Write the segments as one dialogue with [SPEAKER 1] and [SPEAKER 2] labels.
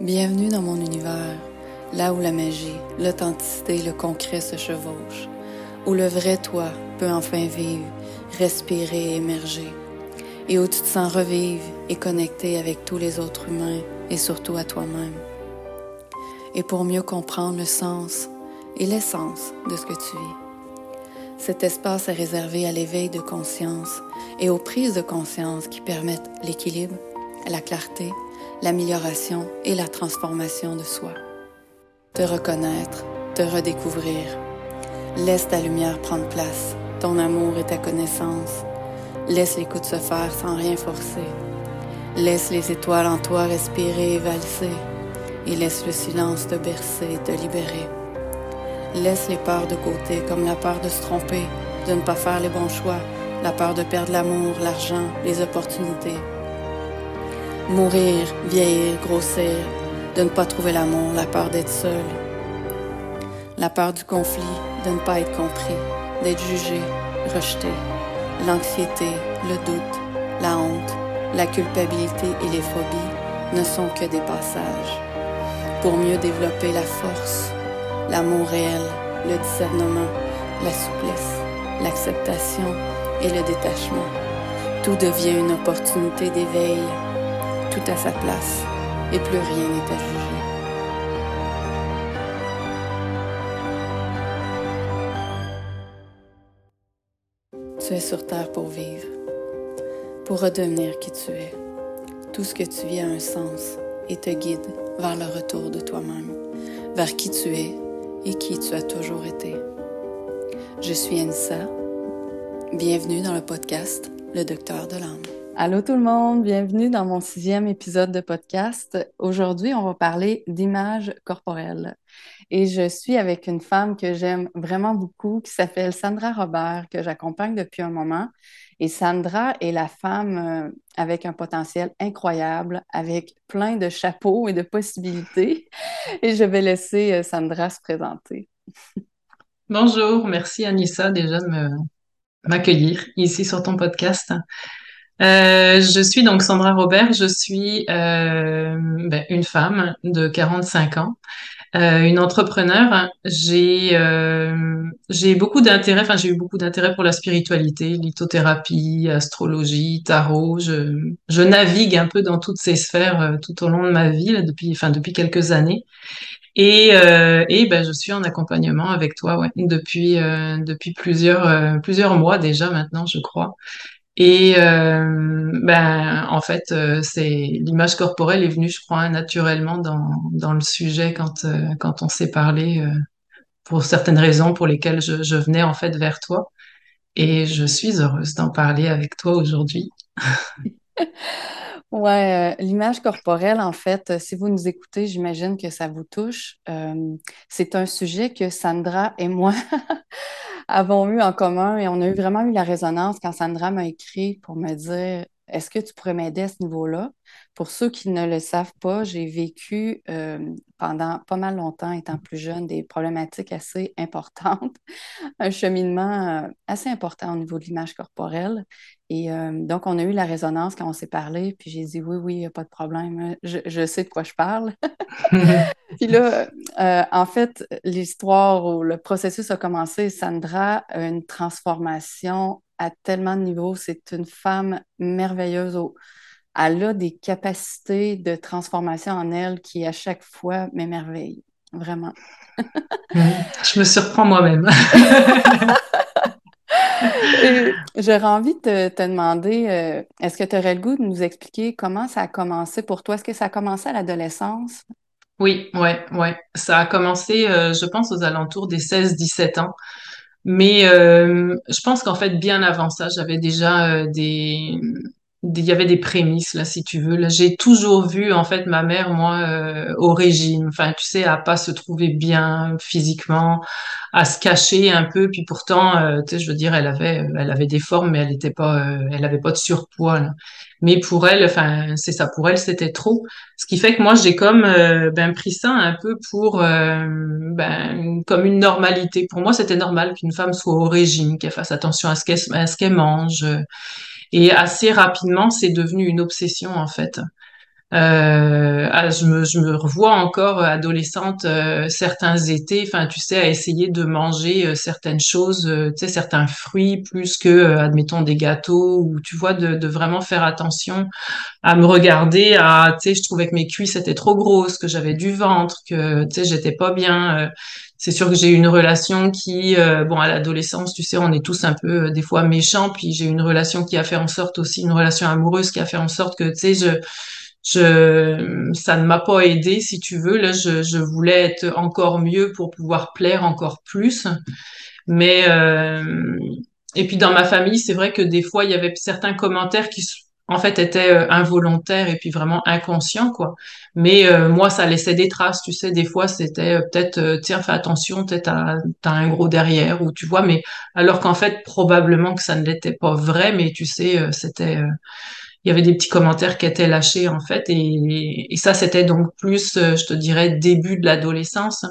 [SPEAKER 1] Bienvenue dans mon univers, là où la magie, l'authenticité et le concret se chevauchent, où le vrai toi peut enfin vivre, respirer et émerger, et où tu te sens revivre et connecter avec tous les autres humains et surtout à toi-même. Et pour mieux comprendre le sens et l'essence de ce que tu vis. Cet espace est réservé à l'éveil de conscience et aux prises de conscience qui permettent l'équilibre, la clarté, l'amélioration et la transformation de soi. Te reconnaître, te redécouvrir. Laisse ta lumière prendre place, ton amour et ta connaissance. Laisse l'écoute se faire sans rien forcer. Laisse les étoiles en toi respirer et valser. Et laisse le silence te bercer et te libérer. Laisse les peurs de côté, comme la peur de se tromper, de ne pas faire les bons choix, la peur de perdre l'amour, l'argent, les opportunités. Mourir, vieillir, grossir, de ne pas trouver l'amour, la peur d'être seul. La peur du conflit, de ne pas être compris, d'être jugé, rejeté. L'anxiété, le doute, la honte, la culpabilité et les phobies ne sont que des passages. Pour mieux développer la force, l'amour réel, le discernement, la souplesse, l'acceptation et le détachement, tout devient une opportunité d'éveil tout à sa place et plus rien n'est à juger. Tu es sur Terre pour vivre, pour redevenir qui tu es. Tout ce que tu vis a un sens et te guide vers le retour de toi-même, vers qui tu es et qui tu as toujours été. Je suis Anissa. Bienvenue dans le podcast Le Docteur de l'âme. Allô tout le monde, bienvenue dans mon sixième épisode de podcast. Aujourd'hui, on va parler d'image corporelle. Et je suis avec une femme que j'aime vraiment beaucoup qui s'appelle Sandra Robert, que j'accompagne depuis un moment. Et Sandra est la femme euh, avec un potentiel incroyable, avec plein de chapeaux et de possibilités. Et je vais laisser euh, Sandra se présenter.
[SPEAKER 2] Bonjour, merci Anissa déjà de m'accueillir ici sur ton podcast. Euh, je suis donc Sandra Robert, je suis euh, ben, une femme de 45 ans, euh, une entrepreneur. J'ai euh, j'ai beaucoup d'intérêt, enfin j'ai eu beaucoup d'intérêt pour la spiritualité, lithothérapie, astrologie, tarot. Je, je navigue un peu dans toutes ces sphères euh, tout au long de ma vie là, depuis enfin depuis quelques années. Et, euh, et ben, je suis en accompagnement avec toi ouais, depuis, depuis plusieurs, plusieurs mois déjà maintenant, je crois. Et euh, ben en fait, euh, c'est l'image corporelle est venue, je crois, naturellement dans dans le sujet quand euh, quand on s'est parlé pour certaines raisons pour lesquelles je, je venais en fait vers toi. Et je suis heureuse d'en parler avec toi aujourd'hui.
[SPEAKER 1] Ouais, l'image corporelle, en fait, si vous nous écoutez, j'imagine que ça vous touche. c'est un sujet que Sandra et moi avons eu en commun et on a eu vraiment eu la résonance quand Sandra m'a écrit pour me dire est-ce que tu pourrais m'aider à ce niveau-là? Pour ceux qui ne le savent pas, j'ai vécu euh, pendant pas mal longtemps, étant plus jeune, des problématiques assez importantes, un cheminement euh, assez important au niveau de l'image corporelle. Et euh, donc, on a eu la résonance quand on s'est parlé, puis j'ai dit oui, oui, il n'y a pas de problème, je, je, sais de quoi je parle. puis là, en fait, l'histoire ou le processus a commencé. Sandra a une transformation à tellement de niveaux. C'est une femme merveilleuse. Elle a des capacités de transformation en elle qui, à chaque fois, m'émerveillent. Vraiment.
[SPEAKER 2] Je me surprends moi-même.
[SPEAKER 1] J'aurais envie de te, demander, euh, est-ce que tu aurais le goût de nous expliquer comment ça a commencé pour toi? Est-ce que ça a commencé à l'adolescence?
[SPEAKER 2] Oui, ouais, ouais. Ça a commencé, euh, je pense, aux alentours des 16-17 ans. Mais euh, je pense qu'en fait, bien avant ça, j'avais déjà des, il y avait des prémices là, si tu veux. Là, j'ai toujours vu en fait ma mère, moi, euh, au régime. Enfin, tu sais, à pas se trouver bien physiquement, à se cacher un peu. Puis pourtant, euh, tu sais, je veux dire, elle avait, elle avait des formes, mais elle était pas, euh, elle avait pas de surpoids. Là. Mais pour elle, enfin, c'est ça. Pour elle, c'était trop. Ce qui fait que moi, j'ai comme euh, ben pris ça un peu pour ben comme une normalité. Pour moi, c'était normal qu'une femme soit au régime, qu'elle fasse attention à ce qu'elle à ce qu'elle mange et assez rapidement, c'est devenu une obsession en fait. Euh, ah, je me, je me revois encore euh, adolescente euh, certains étés, enfin tu sais, à essayer de manger certaines choses, tu sais, certains fruits plus que, admettons, des gâteaux ou tu vois, de, de vraiment faire attention à me regarder, à, tu sais, je trouvais que mes cuisses étaient trop grosses, que j'avais du ventre, que, tu sais, j'étais pas bien. c'est sûr que j'ai eu une relation qui, bon, à l'adolescence, tu sais, on est tous un peu des fois méchants, puis j'ai eu une relation qui a fait en sorte aussi, une relation amoureuse qui a fait en sorte que, tu sais, je, je, ça ne m'a pas aidé, si tu veux. Là, je, je voulais être encore mieux pour pouvoir plaire encore plus. Mais euh, et puis dans ma famille, c'est vrai que des fois, il y avait certains commentaires qui, en fait, étaient euh, involontaires et puis vraiment inconscients, quoi. Mais euh, moi, ça laissait des traces, tu sais. Des fois, c'était euh, peut-être, euh, tiens, fais attention, peut-être t'as, un gros derrière ou tu vois. Mais alors qu'en fait, probablement que ça ne l'était pas vrai, mais tu sais, c'était il y avait des petits commentaires qui étaient lâchés en fait et, et ça c'était donc plus euh, je te dirais début de l'adolescence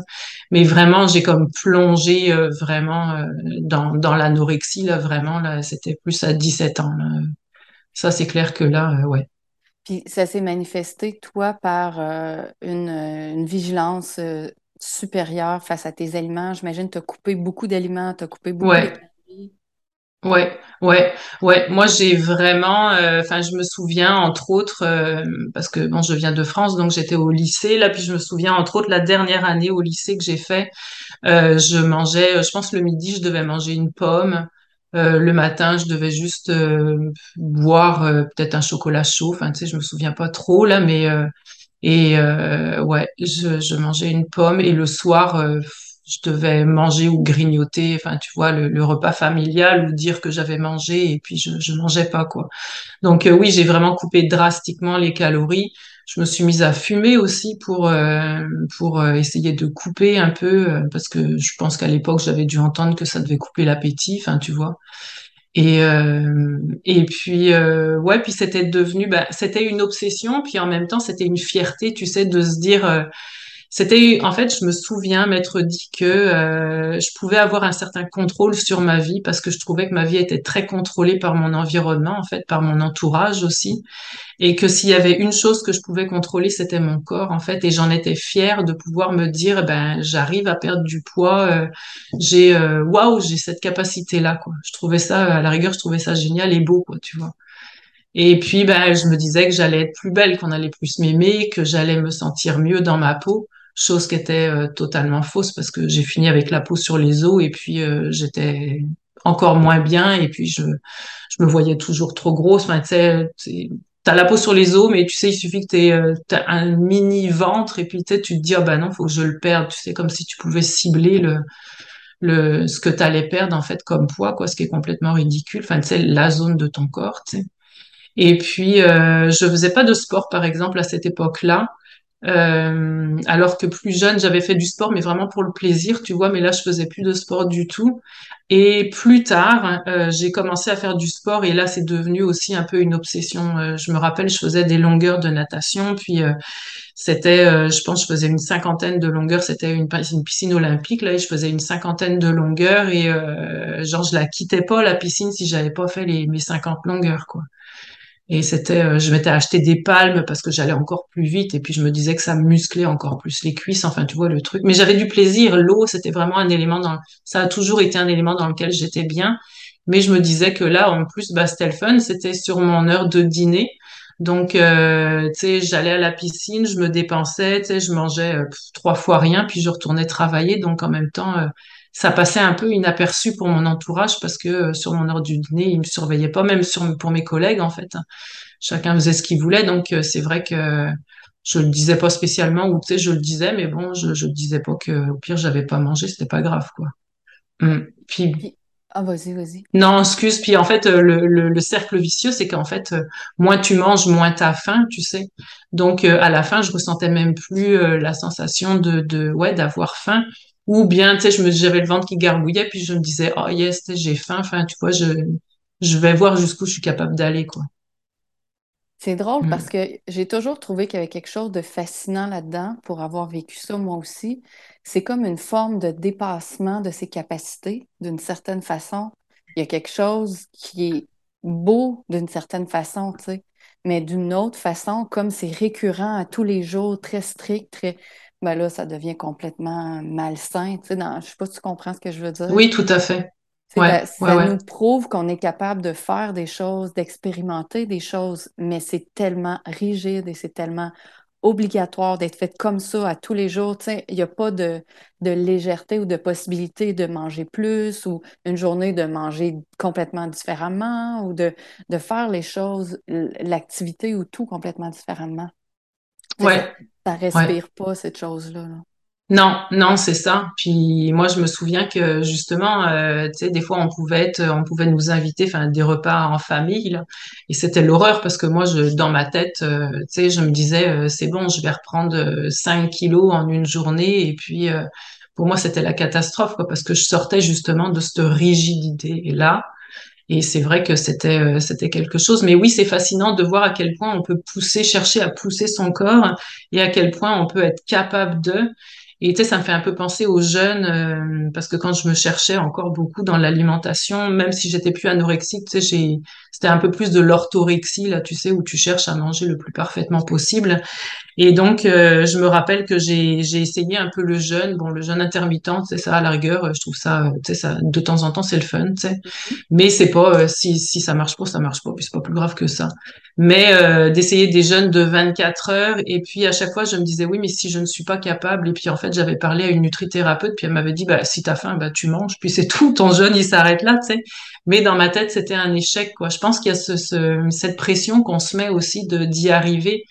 [SPEAKER 2] mais vraiment j'ai comme plongé euh, vraiment euh, dans dans l'anorexie là vraiment là c'était plus à 17 ans là. Ça c'est clair que là euh, ouais.
[SPEAKER 1] Puis ça s'est manifesté, toi, par une, une vigilance supérieure face à tes aliments. J'imagine tu as coupé beaucoup d'aliments, tu as coupé beaucoup de
[SPEAKER 2] Ouais. Ouais, ouais, ouais. Moi, j'ai vraiment, euh, enfin, je me souviens entre autres, euh, parce que bon, je viens de France, donc j'étais au lycée là, puis je me souviens entre autres la dernière année au lycée que j'ai fait. Euh, je mangeais, euh, je pense le midi, je devais manger une pomme. Euh, le matin, je devais juste euh, boire euh, peut-être un chocolat chaud. Enfin, tu sais, je me souviens pas trop là, mais euh, et euh, ouais, je, je mangeais une pomme et le soir, euh, je devais manger ou grignoter. Enfin, tu vois, le, le repas familial ou dire que j'avais mangé et puis je, je mangeais pas quoi. Donc euh, oui, j'ai vraiment coupé drastiquement les calories. Je me suis mise à fumer aussi pour euh, pour euh, essayer de couper un peu euh, parce que je pense qu'à l'époque j'avais dû entendre que ça devait couper l'appétit. Enfin, tu vois. Et euh, et puis euh, ouais, puis c'était devenu, bah, c'était une obsession, puis en même temps c'était une fierté, tu sais, de se dire. euh, c'était, en fait, je me souviens m'être dit que euh, je pouvais avoir un certain contrôle sur ma vie parce que je trouvais que ma vie était très contrôlée par mon environnement, en fait, par mon entourage aussi, et que s'il y avait une chose que je pouvais contrôler, c'était mon corps, en fait, et j'en étais fière de pouvoir me dire, ben, j'arrive à perdre du poids, euh, j'ai, euh, waouh, j'ai cette capacité-là, quoi. Je trouvais ça, à la rigueur, je trouvais ça génial et beau, quoi, tu vois. Et puis, ben, je me disais que j'allais être plus belle, qu'on allait plus m'aimer, que j'allais me sentir mieux dans ma peau, chose qui était euh, totalement fausse parce que j'ai fini avec la peau sur les os et puis euh, j'étais encore moins bien et puis je, je me voyais toujours trop grosse. Enfin, tu t'as la peau sur les os, mais tu sais, il suffit que t'aies euh, un mini ventre et puis tu te dis, ah ben non, faut que je le perde. Tu sais, comme si tu pouvais cibler le, le, ce que t'allais perdre en fait comme poids, quoi, ce qui est complètement ridicule. Enfin, tu sais, la zone de ton corps, tu sais. Et puis, euh, je faisais pas de sport, par exemple, à cette époque-là. Euh, alors que plus jeune, j'avais fait du sport, mais vraiment pour le plaisir, tu vois. Mais là, je faisais plus de sport du tout. Et plus tard, euh, j'ai commencé à faire du sport et là, c'est devenu aussi un peu une obsession. Euh, je me rappelle, je faisais des longueurs de natation, puis euh, c'était, je pense, je faisais une cinquantaine de longueurs. C'était une, pi- une piscine olympique là, et je faisais une cinquantaine de longueurs et genre je la quittais pas la piscine si j'avais pas fait les mes 50 longueurs quoi. Et c'était, euh, je m'étais acheté des palmes parce que j'allais encore plus vite et puis je me disais que ça musclait encore plus les cuisses, enfin tu vois le truc. Mais j'avais du plaisir. L'eau, c'était vraiment un élément dans, ça a toujours été un élément dans lequel j'étais bien. Mais je me disais que là, en plus, bah, c'était le fun, c'était sur mon heure de dîner. Donc, euh, tu sais, j'allais à la piscine, je me dépensais, tu sais, je mangeais euh, trois fois rien, puis je retournais travailler. Donc, en même temps, euh, ça passait un peu inaperçu pour mon entourage parce que euh, sur mon heure du dîner, ils me surveillaient pas, même sur, pour mes collègues, en fait. Chacun faisait ce qu'il voulait, donc euh, c'est vrai que je le disais pas spécialement, ou tu sais, je le disais, mais bon, je, je disais pas que au pire j'avais pas mangé, c'était pas grave, quoi. Mm. Puis
[SPEAKER 1] ah, vas-y, vas-y.
[SPEAKER 2] non, excuse. Puis en fait, euh, le, le, le cercle vicieux, c'est qu'en fait, moins tu manges, moins t'as faim, tu sais. Donc euh, à la fin, je ressentais même plus euh, la sensation de, de ouais d'avoir faim. Ou bien, tu sais, je me, j'avais le ventre qui gargouillait, puis je me disais, oh yes, tu sais, j'ai faim. Enfin, tu vois, je, je vais voir jusqu'où je suis capable d'aller, quoi.
[SPEAKER 1] C'est drôle parce
[SPEAKER 2] Mm.
[SPEAKER 1] que j'ai toujours trouvé qu'il y avait quelque chose de fascinant là-dedans pour avoir vécu ça moi aussi. C'est comme une forme de dépassement de ses capacités d'une certaine façon. Il y a quelque chose qui est beau d'une certaine façon, tu sais. mais d'une autre façon, comme c'est récurrent à tous les jours, très strict, très, ben là, ça devient complètement malsain. Tu sais, dans... Je sais pas si tu comprends ce que je veux dire.
[SPEAKER 2] Oui, tout à fait.
[SPEAKER 1] Ouais, ça nous prouve qu'on est capable de faire des choses, d'expérimenter des choses, mais c'est tellement rigide et c'est tellement obligatoire d'être fait comme ça à tous les jours. Il n'y a pas de, de, légèreté ou de possibilité de manger plus ou une journée de manger complètement différemment ou de, de faire les choses, l'activité ou tout complètement différemment.
[SPEAKER 2] Ouais.
[SPEAKER 1] Ça, respire pas cette chose-là. là
[SPEAKER 2] non, non, c'est ça. Puis moi, je me souviens que justement, euh, tu sais, des fois, on pouvait être, on pouvait nous inviter, enfin, des repas en famille, là, et c'était l'horreur parce que moi, je, dans ma tête, euh, tu sais, je me disais, euh, c'est bon, je vais reprendre 5 kilos en une journée, et puis pour moi, c'était la catastrophe, quoi, parce que je sortais justement de cette rigidité-là. Et c'est vrai que c'était c'était quelque chose. Mais oui, c'est fascinant de voir à quel point on peut pousser, chercher à pousser son corps et à quel point on peut être capable de. Et tu sais, ça me fait un peu penser aux jeunes, euh, parce que quand je me cherchais encore beaucoup dans l'alimentation, même si j'étais plus anorexique, tu sais, c'était un peu plus de l'orthorexie, là, tu sais, où tu cherches à manger le plus parfaitement possible. Et donc, euh, je me rappelle que j'ai j'ai essayé un peu le jeûne, bon, le jeûne intermittent, c'est ça, à la rigueur, je trouve ça, tu sais, ça, de temps en temps, c'est le fun, tu sais. Mm-hmm. Mais c'est pas, euh, si, si ça marche pas, ça marche pas, puis c'est pas plus grave que ça. Mais euh, d'essayer des jeûnes de 24 heures, et puis à chaque fois, je me disais, oui, mais si je ne suis pas capable, et puis en fait, j'avais parlé à une nutrithérapeute, puis elle m'avait dit, bah, si t'as faim, bah, tu manges, puis c'est tout, ton jeûne, il s'arrête là, tu sais. Mais dans ma tête, c'était un échec, quoi. Je pense qu'il y a ce, ce, cette pression qu'on se met aussi de d'y arriver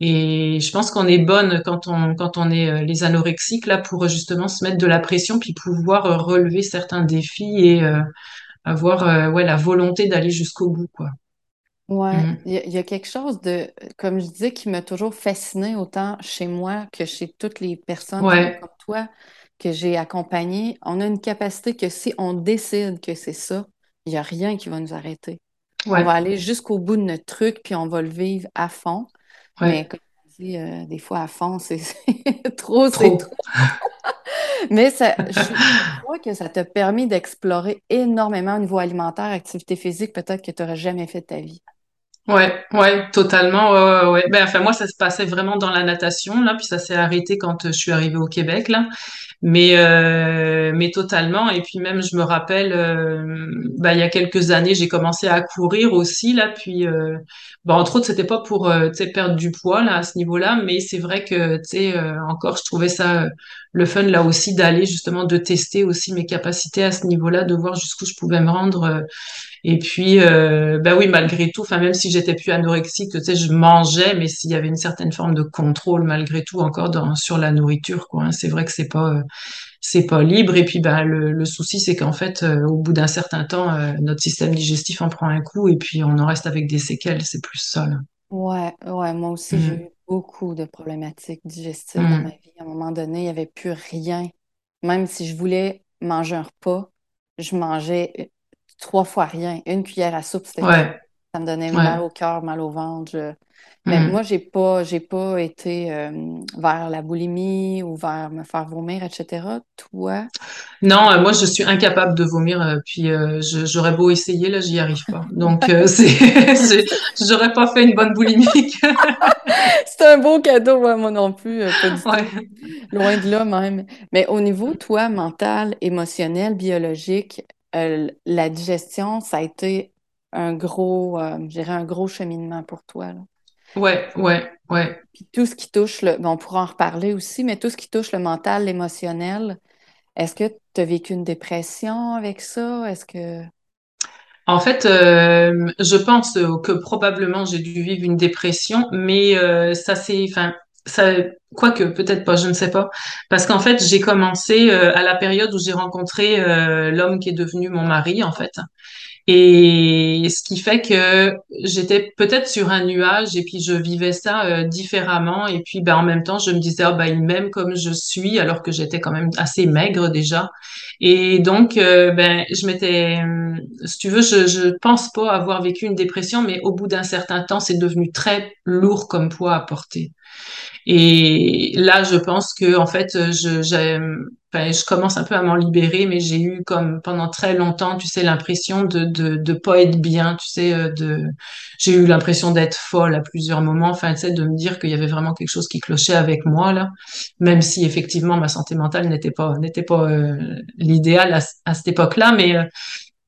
[SPEAKER 2] et je pense qu'on est bonne quand on, quand on est euh, les anorexiques là pour justement se mettre de la pression puis pouvoir euh, relever certains défis et euh, avoir ouais la volonté d'aller jusqu'au bout quoi.
[SPEAKER 1] Ouais, mm. il y, a quelque chose de, comme je disais, qui m'a toujours fasciné autant chez moi que chez toutes les personnes comme toi que j'ai accompagnées. On a une capacité que si on décide que c'est ça, il n'y a rien qui va nous arrêter. On va aller jusqu'au bout de notre truc, puis on va le vivre à fond. Mais comme on dit, euh, des fois à fond, c'est trop, trop. Mais ça, je crois que ça t'a permis d'explorer énormément au niveau alimentaire, activité physique, peut-être que tu n'aurais jamais fait de ta vie.
[SPEAKER 2] Ouais, ouais, totalement. Ouais, ouais, Ben, enfin, moi, ça se passait vraiment dans la natation, là, puis ça s'est arrêté quand euh, je suis arrivée au Québec, là. Mais, euh, mais totalement. Et puis même, je me rappelle, euh, bah, il y a quelques années, j'ai commencé à courir aussi, là. Puis, euh, bah, entre autres, c'était pas pour, euh, tu sais, perdre du poids, là, à ce niveau-là. Mais c'est vrai que, tu sais, encore, je trouvais ça le fun, là aussi, d'aller justement, de tester aussi mes capacités à ce niveau-là, de voir jusqu'où je pouvais me rendre et puis, euh, bah oui, malgré tout, enfin même si j'étais plus anorexique, tu sais, je mangeais, mais s'il y avait une certaine forme de contrôle malgré tout encore dans, sur la nourriture, quoi. Hein. C'est vrai que c'est pas euh, c'est pas libre. Et puis, bah le, le souci, c'est qu'en fait, euh, au bout d'un certain temps, euh, notre système digestif en prend un coup, et puis on en reste avec des séquelles. C'est plus ça. Là.
[SPEAKER 1] Ouais, ouais, moi aussi, j'ai mmh. eu beaucoup de problématiques digestives dans mmh. ma vie. À un moment donné, il n'y avait plus rien. Même si je voulais manger un repas, je mangeais trois fois rien. Une cuillère à soupe, c'était ça me donnait mal au cœur, mal au ventre. Mais mm. moi, j'ai pas, j'ai pas été euh, vers la boulimie ou vers me faire vomir, etc. Toi?
[SPEAKER 2] Non, euh, moi, je suis incapable de vomir. Euh, puis j'aurais beau essayer, là, j'y arrive pas. Donc, c'est, j'aurais pas fait une bonne boulimie.
[SPEAKER 1] c'est un beau cadeau, moi non plus, pas du tout. Loin de là même. Mais au niveau, toi, mental, émotionnel, biologique, la digestion, ça a été un gros, euh, un gros cheminement pour toi. Là.
[SPEAKER 2] Ouais, ouais, ouais.
[SPEAKER 1] Puis tout ce qui touche le, on pourra en reparler aussi, mais tout ce qui touche le mental, l'émotionnel, est-ce que tu as vécu une dépression avec ça? Est-ce que.
[SPEAKER 2] En fait, euh, je pense que probablement j'ai dû vivre une dépression, mais ça c'est, enfin, ça, quoique peut-être pas, je ne sais pas, parce qu'en fait j'ai commencé euh, à la période où j'ai rencontré euh, l'homme qui est devenu mon mari en fait, et ce qui fait que j'étais peut-être sur un nuage et puis je vivais ça euh, différemment. Et puis ben en même temps je me disais oh, ben il m'aime comme je suis alors que j'étais quand même assez maigre déjà. Et donc ben je m'étais si tu veux je je pense pas avoir vécu une dépression mais au bout d'un certain temps c'est devenu très lourd comme poids à porter. Et là, je pense que en fait, je, je commence un peu à m'en libérer, mais j'ai eu comme pendant très longtemps, tu sais, l'impression de, de de pas être bien, tu sais, euh, de j'ai eu l'impression d'être folle à plusieurs moments, enfin, tu sais, de me dire qu'il y avait vraiment quelque chose qui clochait avec moi là, même si effectivement ma santé mentale n'était pas n'était pas euh, l'idéal à, à, cette époque-là, mais euh,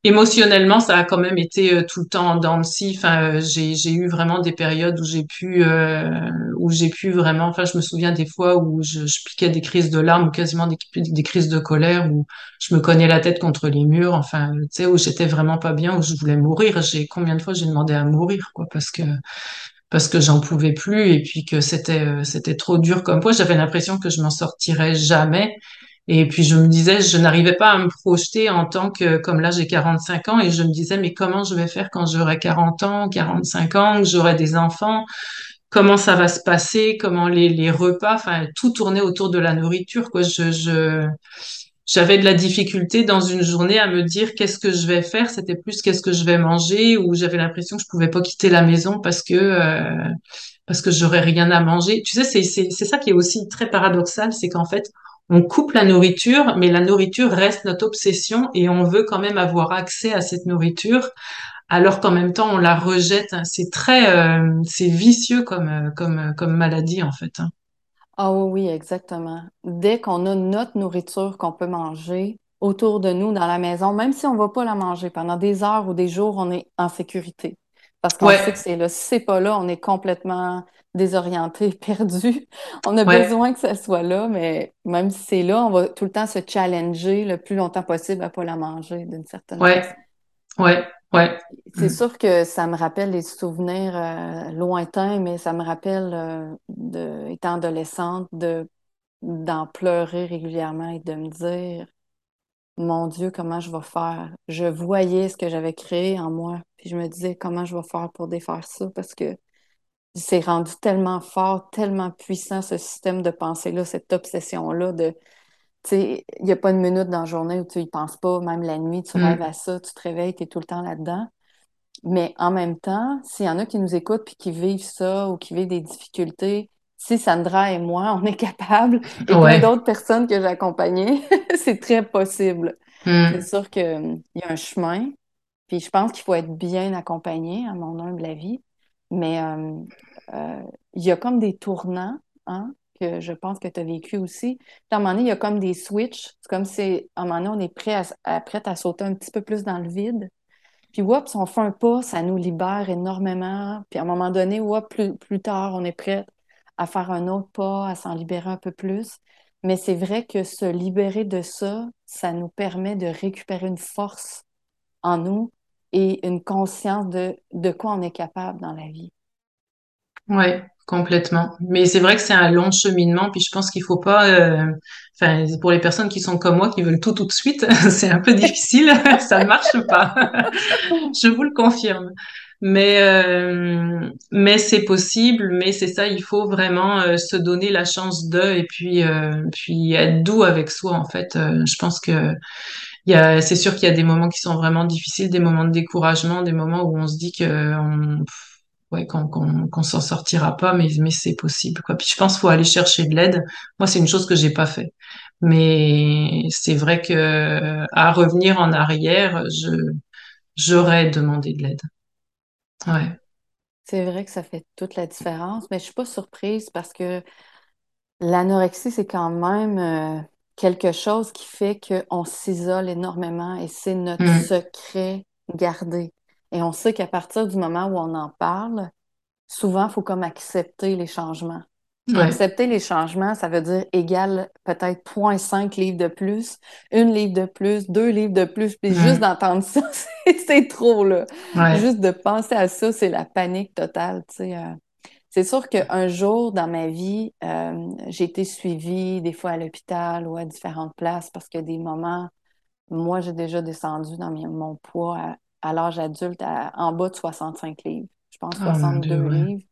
[SPEAKER 2] émotionnellement, ça a quand même été euh, tout le temps en dents de scie. Enfin, euh, j'ai j'ai eu vraiment des périodes où j'ai pu euh, où j'ai pu vraiment. Enfin, je me souviens des fois où je, je piquais des crises de larmes ou quasiment des, des crises de colère où je me cognais la tête contre les murs. Enfin, tu sais, où j'étais vraiment pas bien, où je voulais mourir. J'ai combien de fois j'ai demandé à mourir, quoi, parce que parce que j'en pouvais plus et puis que c'était c'était trop dur comme poids. J'avais l'impression que je m'en sortirais jamais. Et puis je me disais, je n'arrivais pas à me projeter en tant que, comme là j'ai 45 ans, et je me disais, mais comment je vais faire quand j'aurai 40 ans, 45 ans, que j'aurai des enfants, comment ça va se passer, comment les, les repas, enfin tout tournait autour de la nourriture, quoi. Je, je, j'avais de la difficulté dans une journée à me dire qu'est-ce que je vais faire? C'était plus qu'est-ce que je vais manger, ou j'avais l'impression que je pouvais pas quitter la maison parce que euh, parce que j'aurais rien à manger. Tu sais, c'est c'est c'est ça qui est aussi très paradoxal, c'est qu'en fait on coupe la nourriture, mais la nourriture reste notre obsession et on veut quand même avoir accès à cette nourriture, alors qu'en même temps on la rejette. C'est très, euh, c'est vicieux comme euh, euh, comme maladie en fait. Hein.
[SPEAKER 1] Ah oui, exactement. Dès qu'on a notre nourriture qu'on peut manger autour de nous dans la maison, même si on ne va pas la manger pendant des heures ou des jours, on est en sécurité. Parce qu'on
[SPEAKER 2] Ouais,
[SPEAKER 1] sait que c'est là. Si c'est pas là, on est complètement désorienté, perdu. On a
[SPEAKER 2] ouais,
[SPEAKER 1] besoin que ça soit là, mais même si c'est là, on va tout le temps se challenger le plus longtemps possible à pas la manger d'une certaine façon.
[SPEAKER 2] ouais, ouais, ouais.
[SPEAKER 1] C'est
[SPEAKER 2] Mm.
[SPEAKER 1] sûr que ça me rappelle des souvenirs euh, lointains, mais ça me rappelle, euh, de, étant adolescente, de, d'en pleurer régulièrement et de me dire, mon Dieu, comment je vais faire? Je voyais ce que j'avais créé en moi, puis je me disais, comment je vais faire pour défaire ça? Parce que c'est rendu tellement fort, tellement puissant, ce système de pensée-là, cette obsession-là de, tu sais, il n'y a pas une minute dans la journée où tu y penses pas, même la nuit, tu rêves
[SPEAKER 2] Mm.
[SPEAKER 1] à ça, tu te réveilles, tu es tout le temps là-dedans. Mais en même temps, s'il y en a qui nous écoutent puis qui vivent ça ou qui vivent des difficultés, si Sandra et moi, on est capables, et
[SPEAKER 2] Ouais.
[SPEAKER 1] d'autres personnes que j'ai accompagnées, c'est très possible. C'est
[SPEAKER 2] Mm.
[SPEAKER 1] sûr qu'il y a un chemin, puis je pense qu'il faut être bien accompagné, à mon humble avis. Mais euh, euh, il y a comme des tournants, hein, que je pense que tu as vécu aussi. Puis à un moment donné, il y a comme des switches. C'est comme si, à un moment donné, on est prêt à, à, prêt à sauter un petit peu plus dans le vide. Puis, oups, on fait un pas, ça nous libère énormément. Puis, à un moment donné, oups, plus, plus tard, on est prêt à faire un autre pas, à s'en libérer un peu plus. Mais c'est vrai que se libérer de ça, ça nous permet de récupérer une force en nous et une conscience de, de quoi on est capable dans la vie.
[SPEAKER 2] Ouais, complètement. Mais c'est vrai que c'est un long cheminement, puis je pense qu'il faut pas, euh, pour les personnes qui sont comme moi, qui veulent tout tout de suite, c'est un peu difficile, ça ne marche pas. Je vous le confirme. Mais euh, mais c'est possible, mais c'est ça, il faut vraiment euh, se donner la chance de et puis euh, puis être doux avec soi en fait. Euh, je pense que il y a, c'est sûr qu'il y a des moments qui sont vraiment difficiles, des moments de découragement, des moments où on se dit que ouais, qu'on qu'on qu'on s'en sortira pas, mais mais c'est possible quoi. Puis je pense qu'il faut aller chercher de l'aide. Moi, c'est une chose que j'ai pas fait, mais c'est vrai que à revenir en arrière, je j'aurais demandé de l'aide. Ouais.
[SPEAKER 1] C'est vrai que ça fait toute la différence, mais je suis pas surprise parce que L'anorexie, c'est quand même euh, quelque chose qui fait qu'on s'isole énormément et c'est notre
[SPEAKER 2] Mm.
[SPEAKER 1] secret gardé. Et on sait qu'à partir du moment où on en parle, souvent, il faut comme accepter les changements.
[SPEAKER 2] Ouais.
[SPEAKER 1] accepter les changements, ça veut dire égal peut-être 0.5 livres de plus, une livre de plus, deux livres de plus. Puis juste d'entendre ça, c'est trop, là.
[SPEAKER 2] Ouais.
[SPEAKER 1] Juste de penser à ça, c'est la panique totale, tu sais. euh. C'est sûr qu'un jour dans ma vie, euh, j'ai été suivie des fois à l'hôpital ou à différentes places parce que des moments, moi, j'ai déjà descendu dans mon poids à, à l'âge adulte à- en bas de 65 livres. Je pense
[SPEAKER 2] Oh mon Dieu,
[SPEAKER 1] 62
[SPEAKER 2] ouais.
[SPEAKER 1] livres.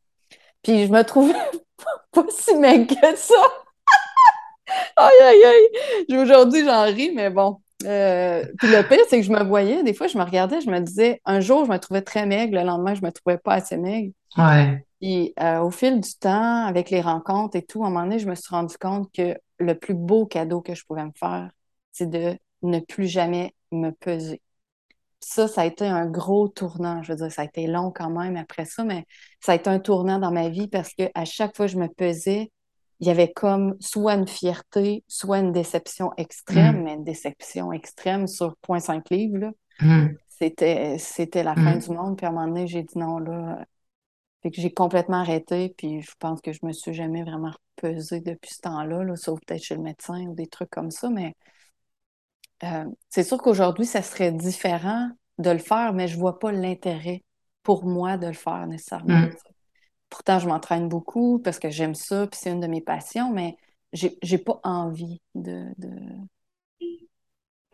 [SPEAKER 1] Puis je me trouvais pas si maigre que ça. Aïe, aïe, aïe. Aujourd'hui, j'en ris, mais bon. Euh, puis le pire, c'est que je me voyais, des fois, je me regardais, je me disais, un jour, je me trouvais très maigre, le lendemain, je me trouvais pas assez maigre.
[SPEAKER 2] Ouais.
[SPEAKER 1] Puis euh, au fil du temps, avec les rencontres et tout, à un moment donné, je me suis rendu compte que le plus beau cadeau que je pouvais me faire, c'est de ne plus jamais me peser. Ça, ça a été un gros tournant. Je veux dire, ça a été long quand même après ça, mais ça a été un tournant dans ma vie parce que à chaque fois que je me pesais, il y avait comme soit une fierté, soit une déception extrême,
[SPEAKER 2] Mm,
[SPEAKER 1] mais une déception extrême sur 0.5 livres,
[SPEAKER 2] mm,
[SPEAKER 1] C'était, c'était la fin
[SPEAKER 2] mm.
[SPEAKER 1] du monde. Puis à un moment donné, j'ai dit non, là. Fait que j'ai complètement arrêté, puis je pense que je me suis jamais vraiment pesée depuis ce temps-là, là, sauf peut-être chez le médecin ou des trucs comme ça, mais euh, c'est sûr qu'aujourd'hui, ça serait différent de le faire, mais je vois pas l'intérêt pour moi de le faire nécessairement.
[SPEAKER 2] mm.
[SPEAKER 1] Pourtant, je m'entraîne beaucoup parce que j'aime ça, puis c'est une de mes passions, mais j'ai, pas envie de, de...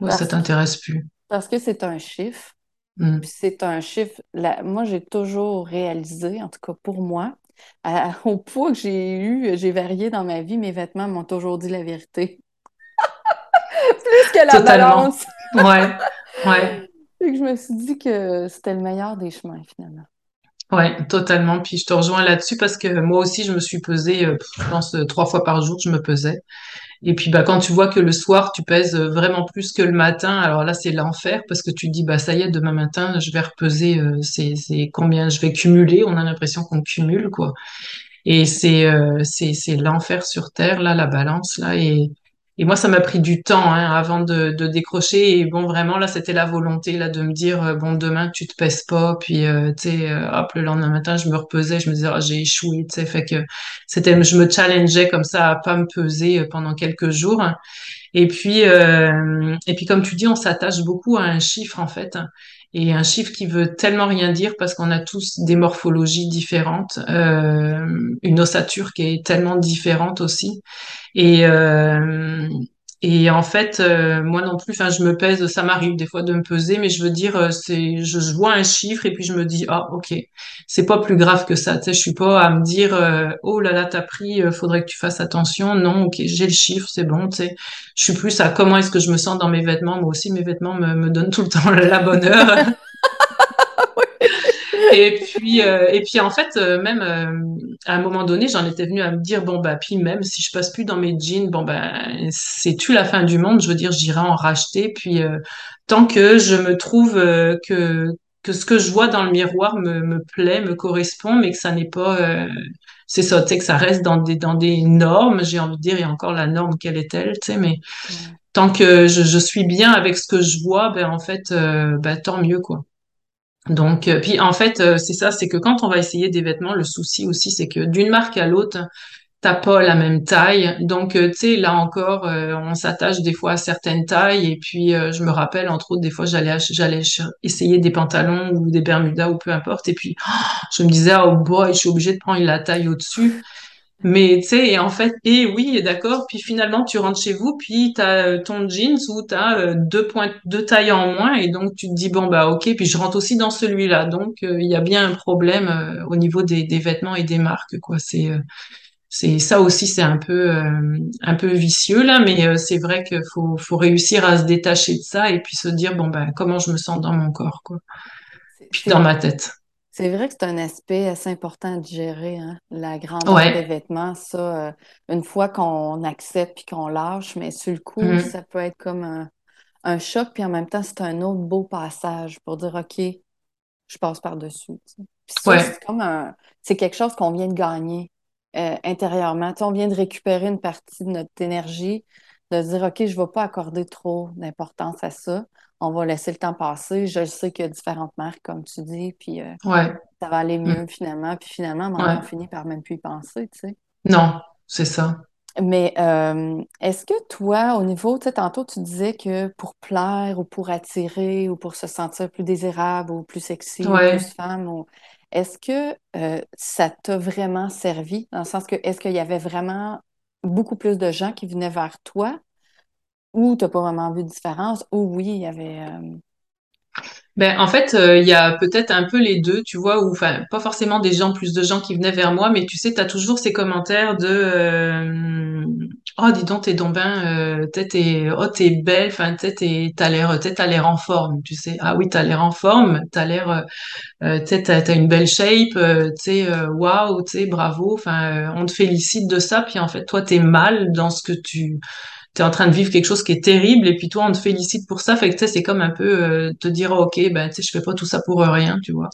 [SPEAKER 1] Parce
[SPEAKER 2] t'intéresse plus.
[SPEAKER 1] parce que c'est un chiffre,
[SPEAKER 2] Mm.
[SPEAKER 1] c'est un chiffre. la- Moi, j'ai toujours réalisé, en tout cas pour moi, à- au poids que j'ai eu, j'ai varié dans ma vie, mes vêtements m'ont toujours dit la vérité. Plus que la
[SPEAKER 2] Totalement.
[SPEAKER 1] balance.
[SPEAKER 2] Ouais, ouais.
[SPEAKER 1] Que je me suis dit que c'était le meilleur des chemins, finalement.
[SPEAKER 2] Ouais, totalement. Puis je te rejoins là-dessus parce que moi aussi, je me suis pesée, euh, je pense, euh, trois fois par jour, je me pesais. Et puis, bah, quand tu vois que le soir, tu pèses euh, vraiment plus que le matin, alors là, c'est l'enfer parce que tu te dis, bah, ça y est, demain matin, je vais repeser, euh, c'est, c'est combien je vais cumuler? On a l'impression qu'on cumule, quoi. Et c'est euh, c'est c'est l'enfer sur terre là, la balance là. Et et moi, ça m'a pris du temps hein, avant de de décrocher. Et bon, vraiment là, c'était la volonté là de me dire euh, bon, demain tu te pèses pas. Puis euh, tu sais, euh, hop, le lendemain matin, je me repesais, je me disais ah, j'ai échoué. Tu sais, fait que c'était, je me challengeais comme ça à pas me peser euh, pendant quelques jours. Et puis, et puis comme tu dis, on s'attache beaucoup à un chiffre en fait, et un chiffre qui veut tellement rien dire parce qu'on a tous des morphologies différentes, euh, une ossature qui est tellement différente aussi. Et, euh, et en fait, euh, moi non plus, enfin, je me pèse, ça m'arrive des fois de me peser, mais je veux dire, euh, c'est, je, vois un chiffre et puis je me dis, ah, ok, c'est pas plus grave que ça. Tu sais, je suis pas à me dire, euh, oh là là, t'as pris, faudrait que tu fasses attention. Non, ok, j'ai le chiffre, c'est bon. Tu sais, je suis plus à comment est-ce que je me sens dans mes vêtements. Moi aussi, mes vêtements me, me donnent tout le temps la bonne heure. Et puis, euh, et puis en fait, euh, même euh, à un moment donné, j'en étais venue à me dire, bon, bah, puis même si je passe plus dans mes jeans, bon, ben, c'est-tu la fin du monde? Je veux dire, j'irai en racheter. Puis, euh, tant que je me trouve euh, que, que ce que je vois dans le miroir me, me plaît, me correspond, mais que ça n'est pas, euh, c'est ça, tu sais, que ça reste dans des, dans des normes, j'ai envie de dire, et encore la norme, quelle est-elle, tu sais, mais tant que je, je suis bien avec ce que je vois, ben, en fait, euh, ben, tant mieux, quoi. Donc, euh, puis en fait, euh, c'est ça, c'est que quand on va essayer des vêtements, le souci aussi, c'est que d'une marque à l'autre, t'as pas la même taille. Donc, euh, tu sais, là encore, on s'attache des fois à certaines tailles. Et puis, je me rappelle, entre autres, des fois, j'allais essayer des pantalons ou des bermudas ou peu importe. Et puis, je me disais, oh boy, je suis obligée de prendre la taille au-dessus. Mais tu sais, et en fait, et oui, et d'accord, puis finalement tu rentres chez vous, puis t'as euh, ton jeans où t'as euh, deux points, deux tailles en moins, et donc tu te dis bon bah ok, puis je rentre aussi dans celui-là, donc euh, il y a bien un problème euh, au niveau des, des vêtements et des marques, quoi. C'est euh, c'est ça aussi, c'est un peu un peu vicieux là, mais c'est vrai qu'il faut faut réussir à se détacher de ça et puis se dire bon bah comment je me sens dans mon corps, quoi, puis dans ma tête.
[SPEAKER 1] C'est vrai que c'est un aspect assez important de gérer, hein, la grandeur des
[SPEAKER 2] Ouais.
[SPEAKER 1] vêtements. Ça, euh, une fois qu'on accepte puis qu'on lâche, mais sur le coup,
[SPEAKER 2] Mm.
[SPEAKER 1] ça peut être comme un, un choc, puis en même temps, c'est un autre beau passage pour dire, OK, je passe par-dessus.
[SPEAKER 2] Ouais.
[SPEAKER 1] c'est comme un, c'est quelque chose qu'on vient de gagner euh, intérieurement. On vient de récupérer une partie de notre énergie, de se dire, OK, je ne vais pas accorder trop d'importance à ça. On va laisser le temps passer. Je sais qu'il y a différentes marques, comme tu dis, puis euh,
[SPEAKER 2] Ouais.
[SPEAKER 1] ça va aller
[SPEAKER 2] Mm.
[SPEAKER 1] mieux finalement. Puis finalement, on
[SPEAKER 2] Ouais.
[SPEAKER 1] finit par même plus y penser, tu sais.
[SPEAKER 2] Non, c'est ça.
[SPEAKER 1] Mais euh, est-ce que toi, au niveau, tu sais, tantôt tu disais que pour plaire ou pour attirer ou pour se sentir plus désirable ou plus sexy ou plus femme, ou... est-ce que euh, ça t'a vraiment servi? Dans le sens que est-ce qu'il y avait vraiment beaucoup plus de gens qui venaient vers toi ou t'as pas vraiment vu de différence? Ou oui, il y avait... euh,
[SPEAKER 2] Ben, en fait, euh, il y a peut-être un peu les deux, tu vois, ou enfin, pas forcément des gens, plus de gens qui venaient vers moi, mais tu sais, tu as toujours ces commentaires de euh, oh dis donc t'es donc euh, t'es oh belle enfin t'as l'air t'as l'air en forme tu sais ah oui t'as l'air en forme t'as l'air euh, tu t'as une belle shape tu waouh tu sais bravo enfin on te félicite de ça puis en fait toi t'es mal dans ce que tu t'es en train de vivre quelque chose qui est terrible et puis toi on te félicite pour ça. Fait que tu c'est comme un peu euh, te dire ok ben tu sais je fais pas tout ça pour rien tu vois.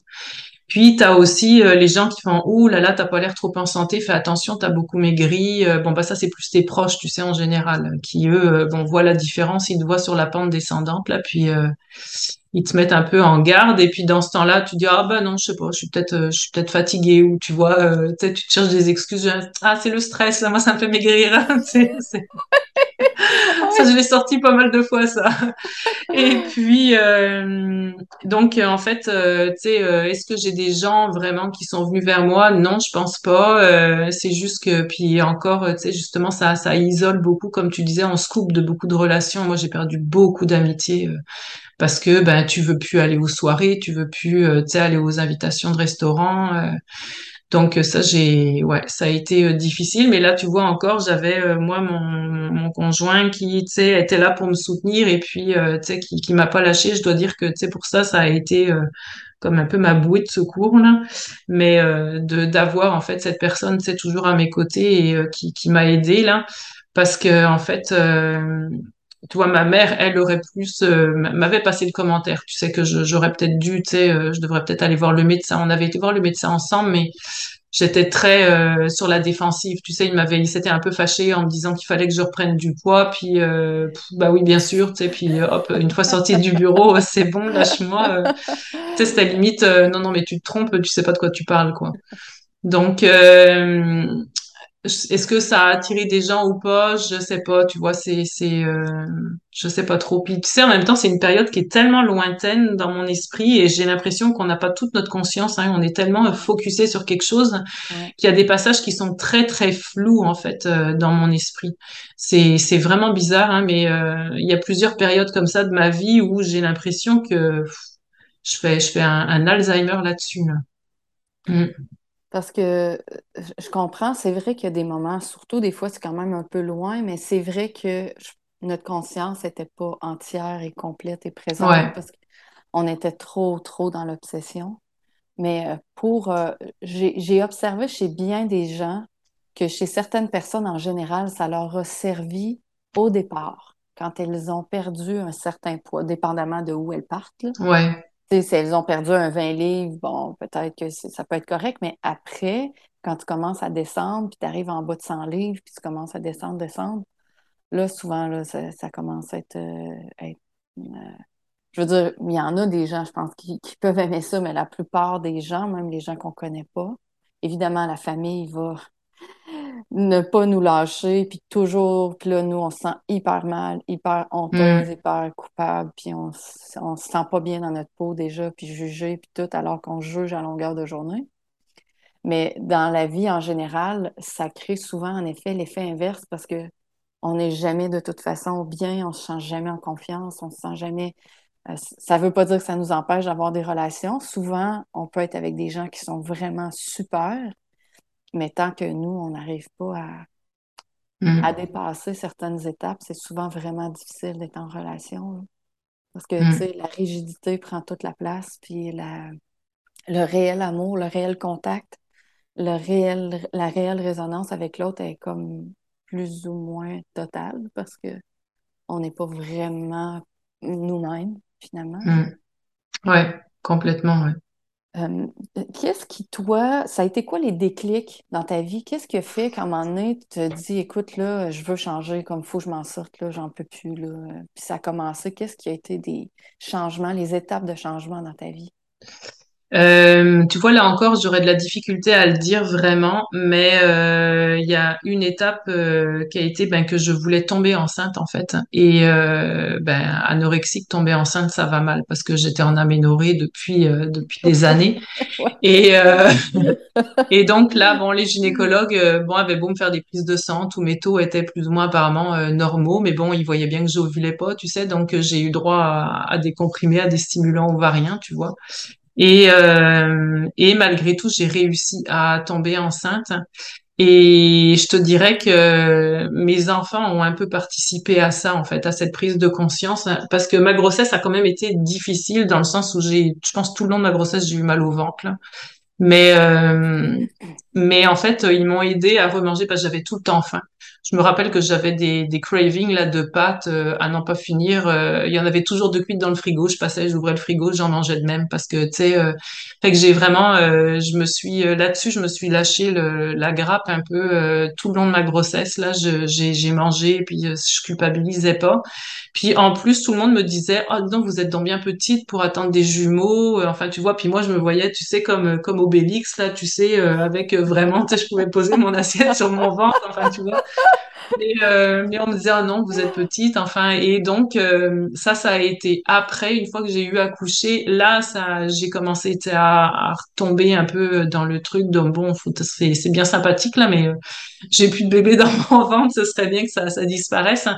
[SPEAKER 2] Puis tu as aussi euh, les gens qui font ouh là là t'as pas l'air trop en santé fais attention t'as beaucoup maigri Euh, bon bah ça c'est plus tes proches tu sais en général qui eux euh, bon voient la différence. Ils te voient sur la pente descendante là puis ils te mettent un peu en garde et puis dans ce temps-là tu dis ah bah non je sais pas je suis peut-être euh, je suis peut-être fatiguée ou tu vois euh, tu te cherches des excuses ah c'est le stress là moi ça me fait maigrir C'est- c'est- ça je l'ai sorti pas mal de fois ça et puis, euh, donc, euh, en fait, euh, tu sais, est-ce que j'ai des gens vraiment qui sont venus vers moi? Non, je pense pas. Euh, c'est juste que, puis encore, tu sais, justement, ça, ça isole beaucoup, comme tu disais, on se coupe de beaucoup de relations. Moi, j'ai perdu beaucoup d'amitié euh, parce que, ben, tu veux plus aller aux soirées, tu veux plus, euh, aller aux invitations de restaurants. euh, donc euh, ça j'ai ouais ça a été difficile. Mais là tu vois encore j'avais moi mon, mon conjoint qui tu sais était là pour me soutenir et puis tu sais qui qui m'a pas lâché. Je dois dire que tu sais pour ça ça a été comme un peu ma bouée de secours là. Mais euh, de d'avoir en fait cette personne sais toujours à mes côtés et euh, qui qui m'a aidé là. Parce que en fait euh, tu vois, ma mère, elle aurait plus, euh, m'avait passé le commentaire. Tu sais que j'aurais peut-être dû, tu sais, euh, je devrais peut-être aller voir le médecin. On avait été voir le médecin ensemble, mais j'étais très euh, sur la défensive. Tu sais, il m'avait, il s'était un peu fâché en me disant qu'il fallait que je reprenne du poids. Puis, euh, bah oui, bien sûr. Tu sais, puis hop, une fois sortie du bureau, c'est bon, lâche-moi. tu sais, c'était limite, non, non, mais tu te trompes, tu sais pas de quoi tu parles, quoi. Donc, est-ce que ça a attiré des gens ou pas? Je sais pas, tu vois, c'est, c'est, euh, je sais pas trop. Puis, tu sais, en même temps, c'est une période qui est tellement lointaine dans mon esprit et j'ai l'impression qu'on n'a pas toute notre conscience, hein, on est tellement focusé sur quelque chose
[SPEAKER 1] Ouais.
[SPEAKER 2] qu'il y a des passages qui sont très, très flous, en fait, euh, dans mon esprit. C'est, c'est vraiment bizarre, hein, mais euh, il y a plusieurs périodes comme ça de ma vie où j'ai l'impression que pff, je fais, je fais un, un Alzheimer là-dessus, là. Mm.
[SPEAKER 1] Parce que euh, je comprends, c'est vrai qu'il y a des moments, surtout des fois c'est quand même un peu loin, mais c'est vrai que je- notre conscience n'était pas entière et complète et présente
[SPEAKER 2] Ouais,
[SPEAKER 1] parce qu'on était trop, trop dans l'obsession. Mais euh, pour, euh, j'ai, observé chez bien des gens que chez certaines personnes en général, ça leur a servi au départ, quand elles ont perdu un certain poids, dépendamment de où elles partent, là.
[SPEAKER 2] ouais,
[SPEAKER 1] si elles ont perdu un 20 livres, bon, peut-être que ça peut être correct, mais après, quand tu commences à descendre, puis tu arrives en bas de 100 livres, puis tu commences à descendre, descendre, là, souvent, là, ça, commence à être, euh, euh, je veux dire, il y en a des gens, je pense, qui, qui peuvent aimer ça, mais la plupart des gens, même les gens qu'on connaît pas, évidemment, la famille va ne pas nous lâcher, puis toujours, puis là, nous, on se sent hyper mal, hyper honteuse,
[SPEAKER 2] Mm.
[SPEAKER 1] hyper coupable, puis on, on se sent pas bien dans notre peau déjà, puis jugé, puis tout, alors qu'on juge à longueur de journée. Mais dans la vie en général, ça crée souvent, en effet, l'effet inverse parce que on n'est jamais de toute façon bien, on se sent jamais en confiance, on se sent jamais. euh, ça veut pas dire que ça nous empêche d'avoir des relations. Souvent, on peut être avec des gens qui sont vraiment super, mais tant que nous, on n'arrive pas à à
[SPEAKER 2] Mm.
[SPEAKER 1] dépasser certaines étapes, c'est souvent vraiment difficile d'être en relation. là. Parce que, tu
[SPEAKER 2] Mm.
[SPEAKER 1] sais, la rigidité prend toute la place, puis la, le réel amour, le réel contact, le réel, la réelle résonance avec l'autre est comme plus ou moins totale parce que on n'est pas vraiment nous-mêmes, finalement.
[SPEAKER 2] Mm. Ouais, complètement, ouais.
[SPEAKER 1] Euh, qu'est-ce qui, toi, ça a été quoi les déclics dans ta vie? Qu'est-ce qui a fait qu'à un moment donné, tu te dis, écoute, là, je veux changer, comme il faut je m'en sorte, là, j'en peux plus, là. Puis ça a commencé. Qu'est-ce qui a été des changements, les étapes de changement dans ta vie?
[SPEAKER 2] Euh, tu vois, là encore, j'aurais de la difficulté à le dire vraiment, mais euh, il y a une étape euh, qui a été ben, que je voulais tomber enceinte en fait. Et euh, ben, anorexique, tomber enceinte, ça va mal parce que j'étais en aménorrhée depuis euh, depuis des années. Et euh, et donc là, bon, les gynécologues, bon, avaient beau me faire des prises de sang, tous mes taux étaient plus ou moins apparemment normaux, mais bon, ils voyaient bien que j'ovulais pas, tu sais, donc j'ai eu droit à, à des comprimés, à des stimulants ovariens, tu vois. Et, euh, et malgré tout, j'ai réussi à tomber enceinte. Et je te dirais que mes enfants ont un peu participé à ça, en fait, à cette prise de conscience, hein, parce que ma grossesse a quand même été difficile dans le sens où j'ai, je pense tout le long de ma grossesse, j'ai eu mal au ventre. Mais euh, mais en fait, ils m'ont aidé à remanger parce que j'avais tout le temps faim. Je me rappelle que j'avais des, des cravings là de pâtes euh, à n'en pas finir. Euh, il y en avait toujours de cuites dans le frigo. Je passais, j'ouvrais le frigo, j'en mangeais de même parce que tu sais, euh, fait que j'ai vraiment, je me suis là-dessus, je me suis lâché la grappe un peu tout le long de ma grossesse. Là, j'ai j'ai mangé puis je culpabilisais pas. Puis en plus, tout le monde me disait, oh non, vous êtes donc bien petite pour attendre des jumeaux. Enfin, tu vois. Puis moi, je me voyais, tu sais, comme comme Obélix là, tu sais, avec vraiment, tu sais, je pouvais poser mon assiette sur mon ventre. Enfin, tu vois. Mais, euh, mais on me disait, ah non, vous êtes petite, enfin, et donc, euh, ça, ça a été après, une fois que j'ai eu accouché, là, ça, j'ai commencé à, à retomber un peu dans le truc de, bon, c'est, c'est bien sympathique, là, mais euh, j'ai plus de bébé dans mon ventre, ce serait bien que ça, ça disparaisse.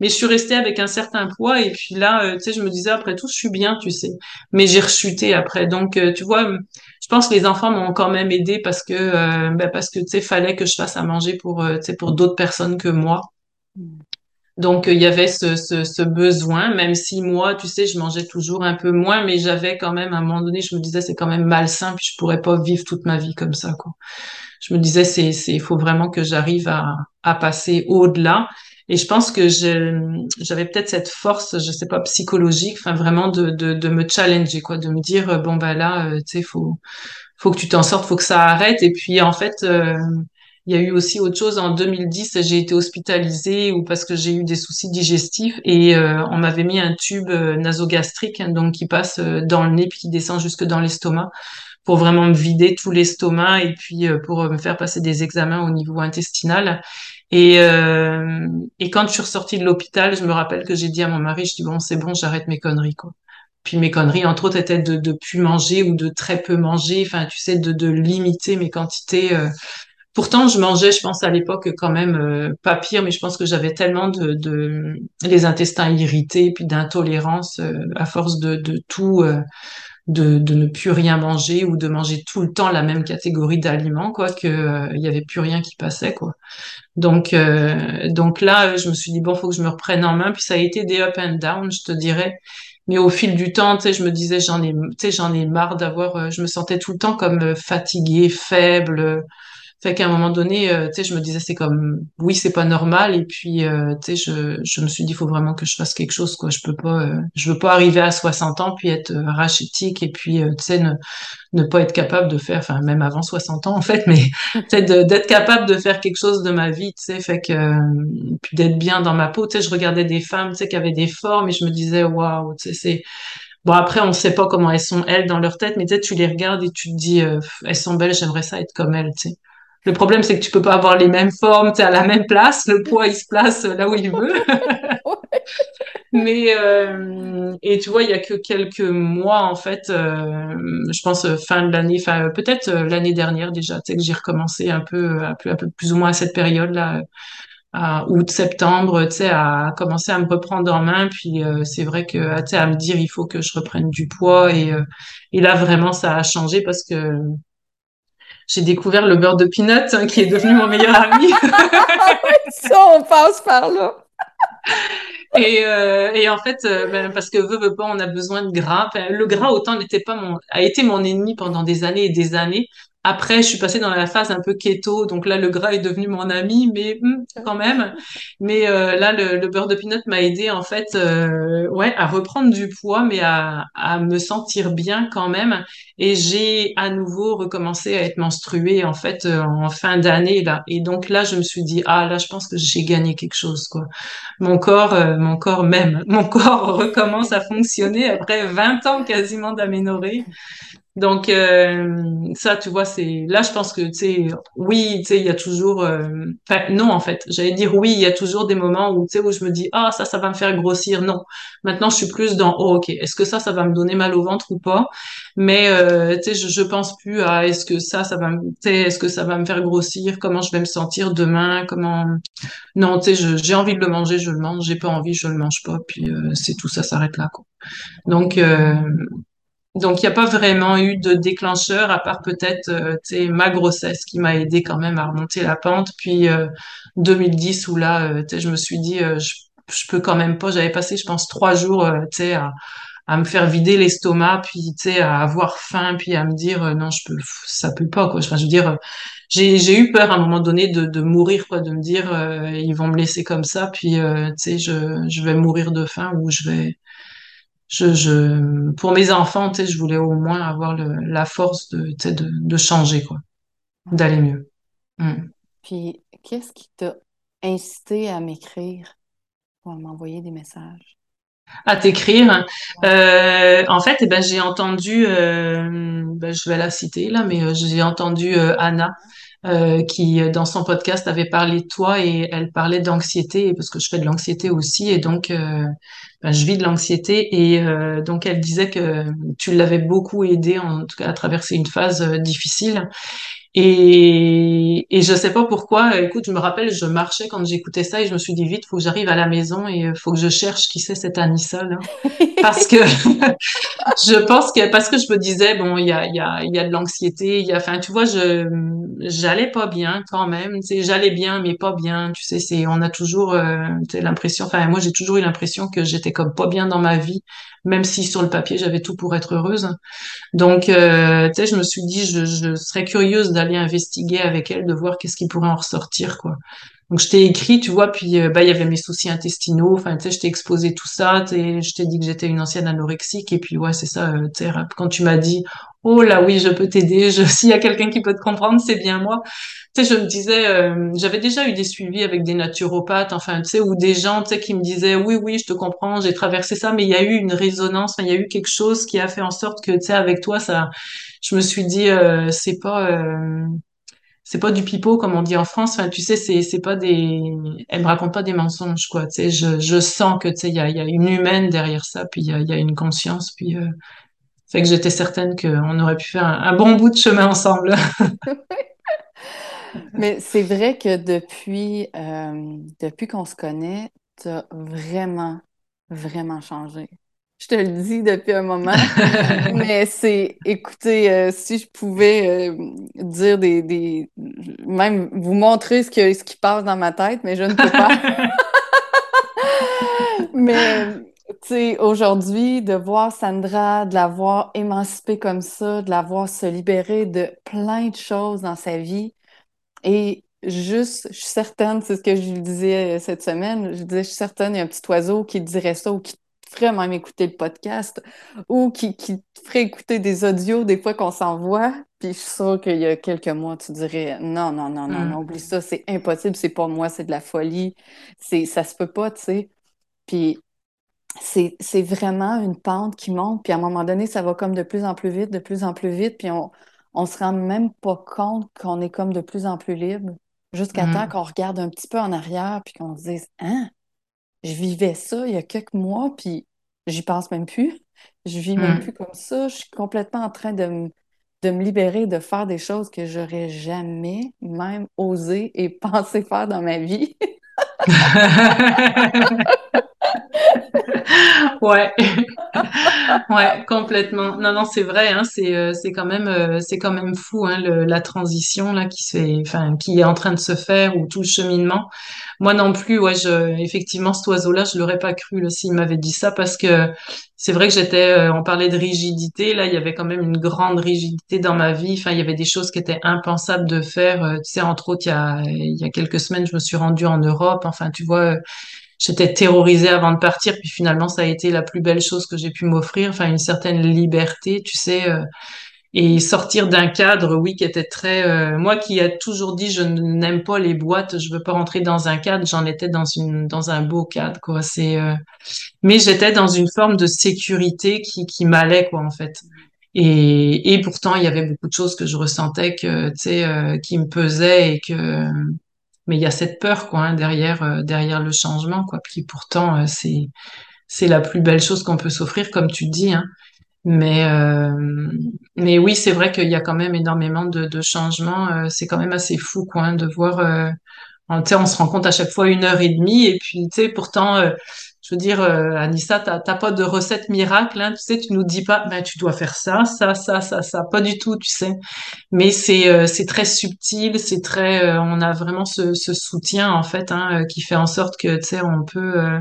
[SPEAKER 2] Mais je suis restée avec un certain poids, et puis là, tu sais, je me disais, après tout, je suis bien, tu sais. Mais j'ai rechuté après. Donc, tu vois, je pense que les enfants m'ont quand même aidé parce que euh, ben parce que tu sais fallait que je fasse à manger pour euh, tu sais pour d'autres personnes que moi. Mm. Donc il y avait ce, ce, ce, besoin, même si moi, tu sais, je mangeais toujours un peu moins, mais j'avais quand même à un moment donné, je me disais c'est quand même malsain, puis je pourrais pas vivre toute ma vie comme ça, quoi. Je me disais c'est c'est il faut vraiment que j'arrive à à passer au-delà. Et je pense que j'avais peut-être cette force, je sais pas, psychologique, enfin vraiment de, de, de me challenger, quoi, de me dire euh, bon bah là, euh, tu sais, faut faut que tu t'en sortes, faut que ça arrête. Et puis en fait, euh, il y a eu aussi autre chose. En 2010, j'ai été hospitalisée ou parce que j'ai eu des soucis digestifs et on m'avait mis un tube nasogastrique, hein, donc qui passe dans le nez puis qui descend jusque dans l'estomac pour vraiment me vider tout l'estomac et puis pour me faire passer des examens au niveau intestinal. Et, euh, et quand je suis ressortie de l'hôpital, je me rappelle que j'ai dit à mon mari, je dis bon, c'est bon, j'arrête mes conneries, quoi. Puis mes conneries, entre autres, étaient de, de plus manger ou de très peu manger, enfin, tu sais, de, de limiter mes quantités. Euh. Pourtant, je mangeais, je pense, à l'époque, quand même, euh, pas pire, mais je pense que j'avais tellement de, de, les intestins irrités, puis d'intolérance euh, à force de, de tout de, de, ne plus rien manger ou de manger tout le temps la même catégorie d'aliments, quoi, que euh, il y avait plus rien qui passait, quoi. Donc, euh, donc là, je me suis dit bon, faut que je me reprenne en main. Puis ça a été des up and down, je te dirais. Mais au fil du temps, tu sais, je me disais j'en ai, tu sais, j'en ai marre d'avoir. Euh, je me sentais tout le temps comme fatiguée, faible. Fait qu'à un moment donné, euh, tu sais, je me disais, c'est comme, oui, c'est pas normal. Et puis, euh, tu sais, je, je me suis dit, il faut vraiment que je fasse quelque chose, quoi. Je peux pas, euh, je veux pas arriver à 60 ans puis être rachitique et puis, tu sais, ne, ne pas être capable de faire, enfin, même avant 60 ans, en fait, mais peut-être d'être capable de faire quelque chose de ma vie, tu sais, fait que, puis d'être bien dans ma peau. Tu sais, je regardais des femmes, tu sais, qui avaient des formes et je me disais, waouh, tu sais, c'est, Bon, après, on ne sait pas comment elles sont, elles, dans leur tête, mais tu sais, tu les regardes et tu te dis, elles sont belles, j'aimerais ça être comme elles, tu sais. Le problème, c'est que tu peux pas avoir les mêmes formes, tu à la même place. Le poids, il se place là où il veut. Mais euh, et tu vois, il y a que quelques mois en fait, euh, je pense euh, fin de l'année, enfin peut-être l'année dernière déjà, tu sais que j'ai recommencé un peu, un peu, un peu plus ou moins à cette période là, à août septembre, tu sais, à commencer à me reprendre en main. Puis c'est vrai que tu sais à me dire il faut que je reprenne du poids et et là vraiment ça a changé parce que j'ai découvert le beurre de peanut hein, qui est devenu mon meilleur ami.
[SPEAKER 1] Ça, on passe par là.
[SPEAKER 2] et, euh, et en fait, euh, ben, parce que veut, veut pas, on a besoin de gras. le gras, autant n'était pas mon, a été mon ennemi pendant des années et des années. Après, je suis passée dans la phase un peu keto, donc là, le gras est devenu mon ami, mais hmm, quand même. Mais euh, là, le, beurre de pinot m'a aidé en fait, euh, ouais, à reprendre du poids, mais à, à me sentir bien quand même. Et j'ai à nouveau recommencé à être menstruée en fait euh, en fin d'année là. Et donc là, je me suis dit ah là, je pense que j'ai gagné quelque chose quoi. Mon corps, mon corps même, mon corps recommence à fonctionner après 20 ans quasiment d'aménorrhée. Donc euh, ça, tu vois, c'est là, je pense que tu sais, oui, tu sais, il y a toujours, euh, enfin non en fait, j'allais dire oui, il y a toujours des moments où tu sais où je me dis ah ça, ça va me faire grossir. Non, maintenant je suis plus dans oh ok, est-ce que ça, ça va me donner mal au ventre ou pas? Mais euh, tu sais, je, je pense plus à est-ce que ça, ça va, tu sais, est-ce que ça va me faire grossir? Comment je vais me sentir demain? Comment Non, tu sais, j'ai envie de le manger, je le mange. J'ai pas envie, je le mange pas. Puis c'est tout, ça s'arrête là quoi. Donc donc il n'y a pas vraiment eu de déclencheur à part peut-être euh, ma grossesse qui m'a aidé quand même à remonter la pente. Puis 2010 où là, je me suis dit je, peux quand même pas. J'avais passé je pense trois jours à me faire vider l'estomac, puis à avoir faim, puis à me dire euh, non, je peux, ça peut pas quoi. Je veux dire, j'ai eu peur à un moment donné de mourir quoi, de me dire euh, ils vont me laisser comme ça, puis euh, je je vais mourir de faim ou je vais je je pour mes enfants, tu sais, je voulais au moins avoir le, la force de tu sais de de changer quoi, d'aller mieux. Mm.
[SPEAKER 1] Puis qu'est-ce qui t'a incité à m'écrire pour m'envoyer des messages?
[SPEAKER 2] à t'écrire? Euh, en fait, eh ben, j'ai entendu, euh, ben, je vais la citer là, mais euh, j'ai entendu Anna euh, qui, dans son podcast, avait parlé de toi et elle parlait d'anxiété parce que je fais de l'anxiété aussi et donc ben, je vis de l'anxiété. Et donc elle disait que tu l'avais beaucoup aidé en tout cas à traverser une phase difficile et, et je sais pas pourquoi, écoute, je me rappelle, je marchais quand j'écoutais ça et je me suis dit vite, faut que j'arrive à la maison et euh, faut que je cherche qui c'est cette Anissa là. Parce que je pense que, parce que je me disais, bon, il y a, il y a, il y a de l'anxiété, il y a, enfin, tu vois, je, j'allais pas bien quand même, tu sais, j'allais bien, mais pas bien, tu sais, c'est, on a toujours, euh, l'impression, enfin, moi, j'ai toujours eu l'impression que j'étais comme pas bien dans ma vie, même si sur le papier, j'avais tout pour être heureuse. Donc, euh, tu sais, je me suis dit, je, je serais curieuse d'aller investiguer avec elle, de voir qu'est-ce qui pourrait en ressortir, quoi. Donc, je t'ai écrit, tu vois, puis euh, bah il y avait mes soucis intestinaux. Enfin, tu sais, je t'ai exposé tout ça. Je t'ai dit que j'étais une ancienne anorexique. Et puis, ouais, c'est ça. Euh, quand tu m'as dit, oh là, oui, je peux t'aider. S'il y a quelqu'un qui peut te comprendre, c'est bien moi. Tu sais, je me disais, euh, j'avais déjà eu des suivis avec des naturopathes, enfin, tu sais, ou des gens, tu sais, qui me disaient, oui, oui, je te comprends, j'ai traversé ça, mais il y a eu une résonance. il y a eu quelque chose qui a fait en sorte que, tu sais, avec toi, ça, je me suis dit, c'est pas c'est pas du pipeau comme on dit en France. Enfin, tu sais, c'est c'est pas des, elle me raconte pas des mensonges quoi. Tu sais, je je sens que tu sais il y a il y a une humaine derrière ça, puis il y a il y a une conscience, puis euh, fait que j'étais certaine qu'on aurait pu faire un, bon bout de chemin ensemble.
[SPEAKER 1] Mais c'est vrai que depuis euh, depuis qu'on se connaît, tu as vraiment vraiment changé. Je te le dis depuis un moment, mais c'est, écoutez, euh, si je pouvais euh, dire des, des, même vous montrer ce, que, ce qui passe dans ma tête, mais je ne peux pas. mais, tu sais, aujourd'hui, de voir Sandra, de la voir émancipée comme ça, de la voir se libérer de plein de choses dans sa vie, et juste, je suis certaine, c'est ce que je lui disais euh, cette semaine, je disais, je suis certaine, il y a un petit oiseau qui dirait ça ou qui ferait même écouter le podcast ou qui, qui te ferait écouter des audios des fois qu'on s'envoie. Puis je suis sûre qu'il y a quelques mois, tu dirais non, non, non, non, non, mm. oublie ça, c'est impossible, c'est pas moi, c'est de la folie. C'est, ça se peut pas, tu sais. Puis c'est, vraiment une pente qui monte. Puis à un moment donné, ça va comme de plus en plus vite, de plus en plus vite. Puis on, on se rend même pas compte qu'on est comme de plus en plus libre. Jusqu'à mm. temps qu'on regarde un petit peu en arrière puis qu'on se dise Hein, je vivais ça il y a quelques mois, puis j'y pense même plus. Je vis même hmm. plus comme ça. Je suis complètement en train de me, de me libérer, de faire des choses que j'aurais jamais même osé et pensé faire dans ma vie.
[SPEAKER 2] ouais, ouais, complètement. Non, non, c'est vrai. Hein, c'est, euh, c'est quand même, euh, c'est quand même fou hein, la transition là qui est en train de se faire ou tout le cheminement. Moi non plus. Effectivement, cet oiseau-là, je l'aurais pas cru s'il m'avait dit ça parce que c'est vrai que j'étais. Euh, on parlait de rigidité. Là, il y avait quand même une grande rigidité dans ma vie. Enfin, il y avait des choses qui étaient impensables de faire. tu sais, entre autres, il y a, il y a quelques semaines, je me suis rendue en Europe. Enfin, tu vois j'étais terrorisée avant de partir, puis finalement ça a été la plus belle chose que j'ai pu m'offrir, enfin une certaine liberté, tu sais, euh, et sortir d'un cadre, oui, qui était très, euh, moi qui a toujours dit je n'aime pas les boîtes, je veux pas rentrer dans un cadre, j'en étais dans une dans un beau cadre, quoi. C'est, euh, mais j'étais dans une forme de sécurité qui qui m'allait, quoi, en fait. Et, et pourtant, il y avait beaucoup de choses que je ressentais que, tu sais, qui me pesaient et que, mais il y a cette peur quoi hein, derrière euh, derrière le changement quoi puis pourtant euh, c'est c'est la plus belle chose qu'on peut s'offrir comme tu dis hein. mais euh, mais oui c'est vrai qu'il y a quand même énormément de, de changements c'est quand même assez fou quoi hein, de voir on, on se rend compte à chaque fois une heure et demie et puis tu sais pourtant je veux dire, euh, Anissa, t'as pas de recette miracle, hein, tu sais, tu nous dis pas, ben tu dois faire ça, ça, ça, ça, ça, pas du tout, tu sais. Mais c'est euh, c'est très subtil, c'est très, euh, on a vraiment ce, ce soutien en fait, hein, euh, qui fait en sorte que tu sais, on peut, euh,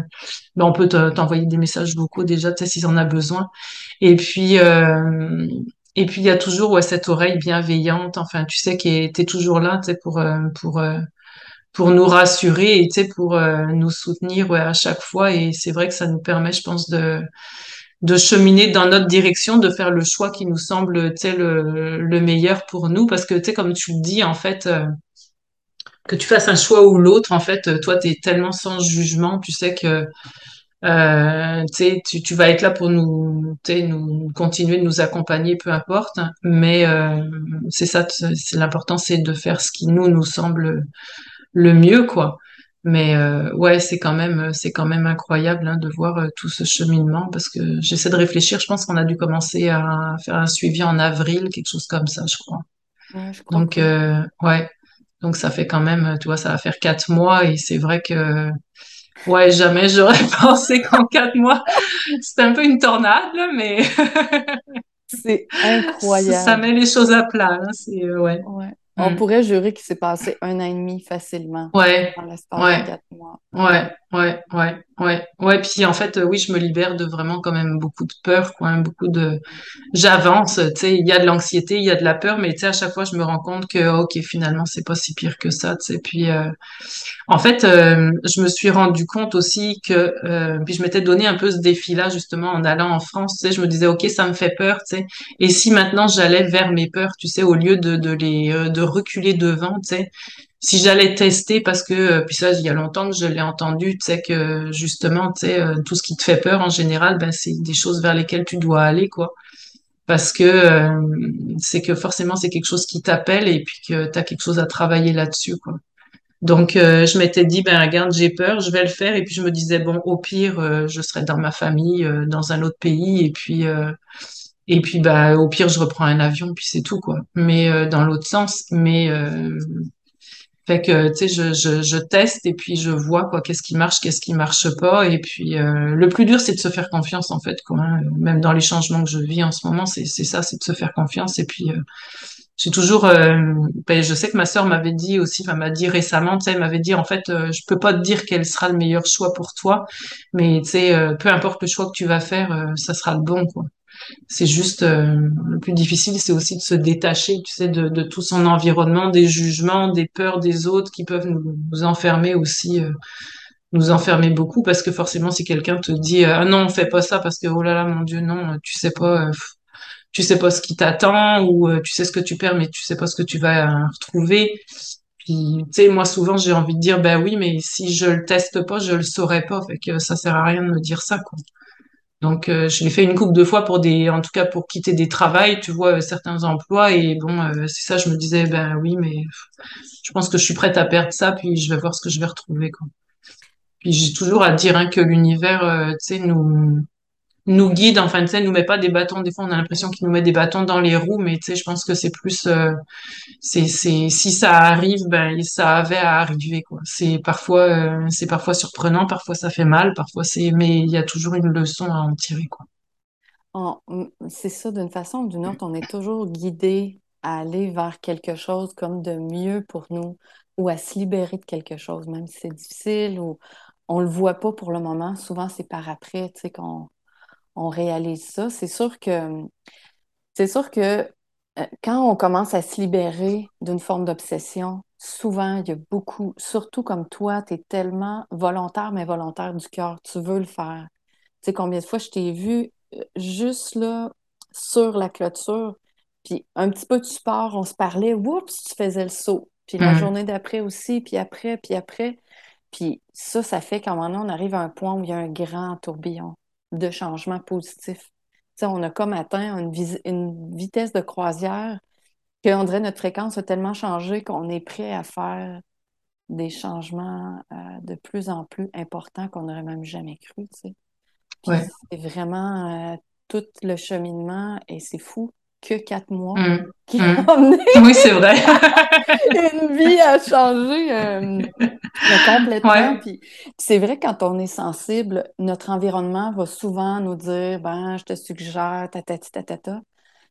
[SPEAKER 2] ben, on peut te- t'envoyer des messages vocaux déjà, tu sais, s'ils en a besoin. Et puis euh, et puis il y a toujours ouais cette oreille bienveillante, enfin, tu sais, qui est, t'es toujours là, tu sais, pour pour pour nous rassurer et pour euh, nous soutenir ouais, à chaque fois. Et c'est vrai que ça nous permet je pense de de cheminer dans notre direction de faire le choix qui nous semble le, le meilleur pour nous. Parce que comme tu le dis en fait euh, que tu fasses un choix ou l'autre en fait toi tu es tellement sans jugement tu sais que euh, tu tu, vas être là pour nous nous continuer de nous accompagner peu importe. Mais euh, c'est ça c'est l'important c'est de faire ce qui nous nous semble le mieux, quoi. Mais euh, ouais, c'est quand même, c'est quand même incroyable hein, de voir euh, tout ce cheminement parce que j'essaie de réfléchir. Je pense qu'on a dû commencer à faire un suivi en avril, quelque chose comme ça, je crois.
[SPEAKER 1] Ouais, je crois
[SPEAKER 2] Donc euh, ouais, donc ça fait quand même, tu vois, ça va faire quatre mois et c'est vrai que ouais, jamais j'aurais pensé qu'en quatre mois, c'était un peu une tornade, mais
[SPEAKER 1] C'est
[SPEAKER 2] ça ça
[SPEAKER 1] incroyable.
[SPEAKER 2] met les choses à plat. hein, c'est euh, ouais,
[SPEAKER 1] On
[SPEAKER 2] Mm.
[SPEAKER 1] pourrait jurer qu'il s'est passé un an et demi facilement
[SPEAKER 2] ouais,
[SPEAKER 1] dans l'espace de
[SPEAKER 2] ouais.
[SPEAKER 1] quatre mois. Ouais.
[SPEAKER 2] Ouais, ouais, ouais, ouais. Puis en fait, oui, je me libère de vraiment quand même beaucoup de peur, quoi, hein, beaucoup de. J'avance, tu sais, il y a de l'anxiété, il y a de la peur, mais tu sais, à chaque fois, je me rends compte que, ok, finalement, c'est pas si pire que ça, tu. Puis euh, en fait, euh, je me suis rendu compte aussi que, euh, puis je m'étais donné un peu ce défi-là justement en allant en France. Je me disais, ok, ça me fait peur, tu sais. Et si maintenant j'allais vers mes peurs, tu sais, au lieu de, de les de reculer devant, tu sais, si j'allais tester, parce que euh, puis ça, il y a longtemps que je l'ai entendu, tu sais que justement, tu sais, euh, tout ce qui te fait peur en général, ben c'est des choses vers lesquelles tu dois aller, quoi. Parce que euh, c'est que forcément c'est quelque chose qui t'appelle et puis que tu as quelque chose à travailler là-dessus, quoi. Donc, euh, je m'étais dit, ben regarde, j'ai peur, je vais le faire. Et puis, je me disais, bon, au pire, euh, je serai dans ma famille, euh, dans un autre pays. Et puis, et puis, bah, au pire, je reprends un avion, puis c'est tout, quoi. Mais dans l'autre sens. Mais fait que, tu sais, je, je, je teste et puis je vois, quoi, qu'est-ce qui marche, qu'est-ce qui marche pas. Et puis, euh, le plus dur, c'est de se faire confiance, en fait, quoi. hein. Même dans les changements que je vis en ce moment, c'est ça, c'est de se faire confiance. Et puis, euh, j'ai toujours, euh, ben, je sais que ma sœur m'avait dit aussi, enfin m'a dit récemment, tu sais, elle m'avait dit en fait, euh, je peux pas te dire quel sera le meilleur choix pour toi, mais tu sais, euh, peu importe le choix que tu vas faire, euh, ça sera le bon, quoi. C'est juste euh, le plus difficile, c'est aussi de se détacher, tu sais, de, tout son environnement, des jugements, des peurs des autres qui peuvent nous, enfermer aussi, euh, nous enfermer beaucoup, parce que forcément, si quelqu'un te dit, euh, ah non, fais pas ça, parce que oh là là, mon Dieu, non, tu sais pas. tu sais pas ce qui t'attend ou tu sais ce que tu perds mais tu sais pas ce que tu vas retrouver. Puis tu sais moi souvent j'ai envie de dire ben oui mais si je le teste pas je le saurais pas fait que ça sert à rien de me dire ça quoi. Donc euh, je l'ai fait une couple de fois pour des en tout cas pour quitter des travails, tu vois euh, certains emplois et bon euh, c'est ça je me disais ben oui mais je pense que je suis prête à perdre ça puis je vais voir ce que je vais retrouver quoi. Puis j'ai toujours à dire hein, que l'univers euh, tu sais nous nous guide, enfin, tu sais, nous met pas des bâtons. Des fois, on a l'impression qu'il nous met des bâtons dans les roues, mais tu sais, je pense que c'est plus, euh, c'est, c'est, si ça arrive, ben, ça avait à arriver, quoi. C'est parfois, euh, c'est parfois surprenant, parfois ça fait mal, parfois c'est, mais il y a toujours une leçon à en tirer, quoi.
[SPEAKER 1] On- m- c'est ça, d'une façon ou d'une autre, on est toujours guidé à aller vers quelque chose comme de mieux pour nous ou à se libérer de quelque chose, même si c'est difficile ou on le voit pas pour le moment. Souvent, c'est par après, tu sais, qu'on on réalise ça. C'est sûr que C'est sûr que euh, quand on commence à se libérer d'une forme d'obsession, souvent, il y a beaucoup, surtout comme toi, tu es tellement volontaire, mais volontaire du cœur. Tu veux le faire. Tu sais, combien de fois je t'ai vu euh, juste là, sur la clôture, puis un petit peu de support, on se parlait, oups, tu faisais le saut. Puis la journée d'après aussi, puis après, puis après. Puis ça, ça fait qu'à un moment donné, on arrive à un point où il y a un grand tourbillon de changements positifs. Tu sais, on a comme atteint une, vitesse de croisière qu'on dirait notre fréquence a tellement changé qu'on est prêt à faire des changements euh, de plus en plus importants qu'on n'aurait même jamais cru,
[SPEAKER 2] ouais,
[SPEAKER 1] c'est vraiment euh, tout le cheminement et c'est fou que quatre mois
[SPEAKER 2] Mm.
[SPEAKER 1] qui
[SPEAKER 2] Mm.
[SPEAKER 1] a amené
[SPEAKER 2] Oui, c'est vrai.
[SPEAKER 1] une vie à changer euh, complètement.
[SPEAKER 2] Ouais.
[SPEAKER 1] Puis, puis c'est vrai, quand on est sensible, notre environnement va souvent nous dire, ben, je te suggère, tatati, tatata.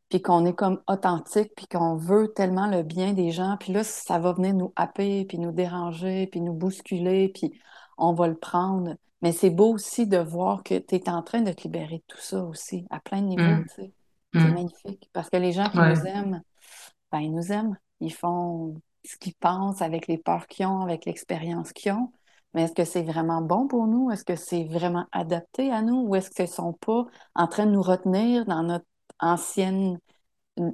[SPEAKER 1] Puis qu'on est comme authentique, puis qu'on veut tellement le bien des gens. Puis là, ça va venir nous happer, puis nous déranger, puis nous bousculer, puis on va le prendre. Mais c'est beau aussi de voir que tu es en train de te libérer de tout ça aussi, à plein de niveaux,
[SPEAKER 2] Mm.
[SPEAKER 1] C'est
[SPEAKER 2] Mm.
[SPEAKER 1] magnifique. Parce que les gens qui
[SPEAKER 2] Ouais.
[SPEAKER 1] nous aiment, ben, ils nous aiment. Ils font ce qu'ils pensent avec les peurs qu'ils ont, avec l'expérience qu'ils ont. Mais est-ce que c'est vraiment bon pour nous? Est-ce que c'est vraiment adapté à nous? Ou est-ce qu'ils ne sont pas en train de nous retenir dans notre ancienne,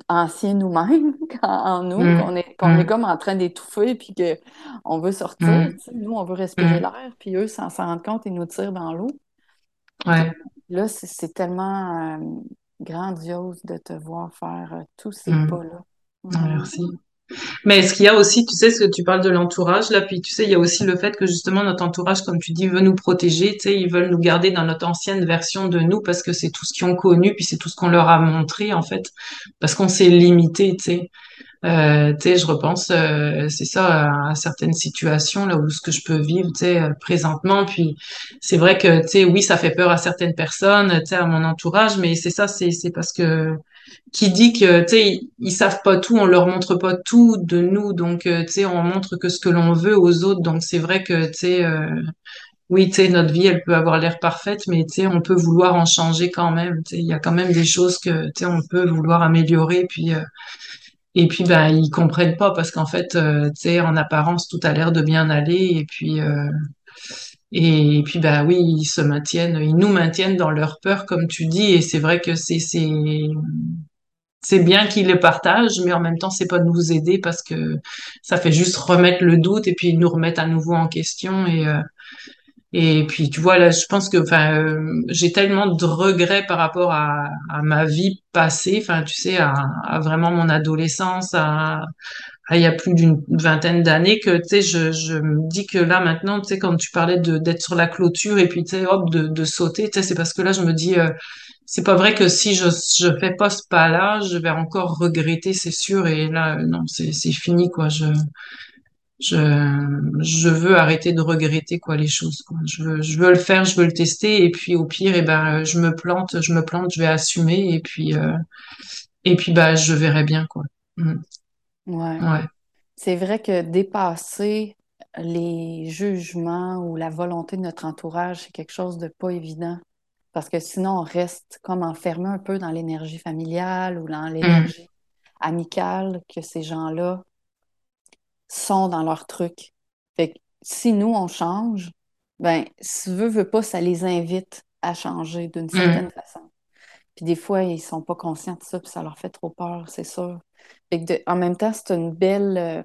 [SPEAKER 1] ancien nous-mêmes en nous,
[SPEAKER 2] Mm.
[SPEAKER 1] qu'on est, est
[SPEAKER 2] Mm.
[SPEAKER 1] comme en train d'étouffer puis qu'on veut sortir? Nous, on veut respirer l'air, puis eux, sans s'en rendre compte, ils nous tirent dans l'eau.
[SPEAKER 2] Ouais.
[SPEAKER 1] Là, c'est c'est tellement euh, grandiose de te voir faire euh, tous ces
[SPEAKER 2] Mm.
[SPEAKER 1] pas-là.
[SPEAKER 2] Ah,
[SPEAKER 1] Vraiment.
[SPEAKER 2] Merci. Mais est-ce qu'il y a aussi, tu sais, ce que tu parles de l'entourage, là, puis tu sais, il y a aussi le fait que justement notre entourage, comme tu dis, veut nous protéger, tu sais, ils veulent nous garder dans notre ancienne version de nous parce que c'est tout ce qu'ils ont connu, puis c'est tout ce qu'on leur a montré, en fait, parce qu'on s'est limité, tu sais. Euh, tu sais, je repense, euh, c'est ça, à, certaines situations là où ce que je peux vivre, tu sais, euh, présentement. Puis c'est vrai que, tu sais, oui, ça fait peur à certaines personnes, tu sais, à mon entourage, mais c'est ça, c'est c'est parce que qui dit que, tu sais, ils, savent pas tout, on leur montre pas tout de nous, donc, euh, tu sais, on montre que ce que l'on veut aux autres. Donc c'est vrai que, tu sais, euh, oui, tu sais, notre vie, elle peut avoir l'air parfaite, mais tu sais, on peut vouloir en changer quand même. Tu sais, il y a quand même des choses que, tu sais, on peut vouloir améliorer, puis. euh, et puis, ben, ils comprennent pas parce qu'en fait, tu sais, en apparence, tout a l'air de bien aller. Et puis, et, puis, ben oui, ils se maintiennent, ils nous maintiennent dans leur peur, comme tu dis. Et c'est vrai que c'est, c'est, c'est bien qu'ils le partagent, mais en même temps, c'est pas de nous aider parce que ça fait juste remettre le doute et puis nous remettre à nouveau en question. Et, euh, et puis, tu vois, là, je pense que, enfin, euh, j'ai tellement de regrets par rapport à, ma vie passée, enfin, tu sais, à, à vraiment mon adolescence, à il y a plus d'une vingtaine d'années que, tu sais, je, je me dis que là, maintenant, tu sais, quand tu parlais de, d'être sur la clôture et puis, tu sais, hop, de, de sauter, tu sais, c'est parce que là, je me dis, euh, c'est pas vrai que si je, je fais pas ce pas-là, je vais encore regretter, c'est sûr, et là, non, c'est, c'est fini, quoi, je, je, je veux arrêter de regretter quoi les choses quoi. Je veux, je veux le faire, je veux le tester et puis au pire et ben je me plante, je me plante, je vais assumer et puis euh, et puis bah je verrai bien quoi. Mm.
[SPEAKER 1] Ouais.
[SPEAKER 2] Ouais.
[SPEAKER 1] C'est vrai que dépasser les jugements ou la volonté de notre entourage, c'est quelque chose de pas évident. Parce que sinon, on reste comme enfermé un peu dans l'énergie familiale ou dans
[SPEAKER 2] Mm.
[SPEAKER 1] l'énergie amicale que ces gens-là sont dans leur truc. Fait que si nous, on change, ben, si tu veux, veux pas, ça les invite à changer d'une certaine
[SPEAKER 2] Mm.
[SPEAKER 1] façon. Puis des fois, ils sont pas conscients de ça, puis ça leur fait trop peur, c'est sûr. De- en même temps, c'est une belle, euh,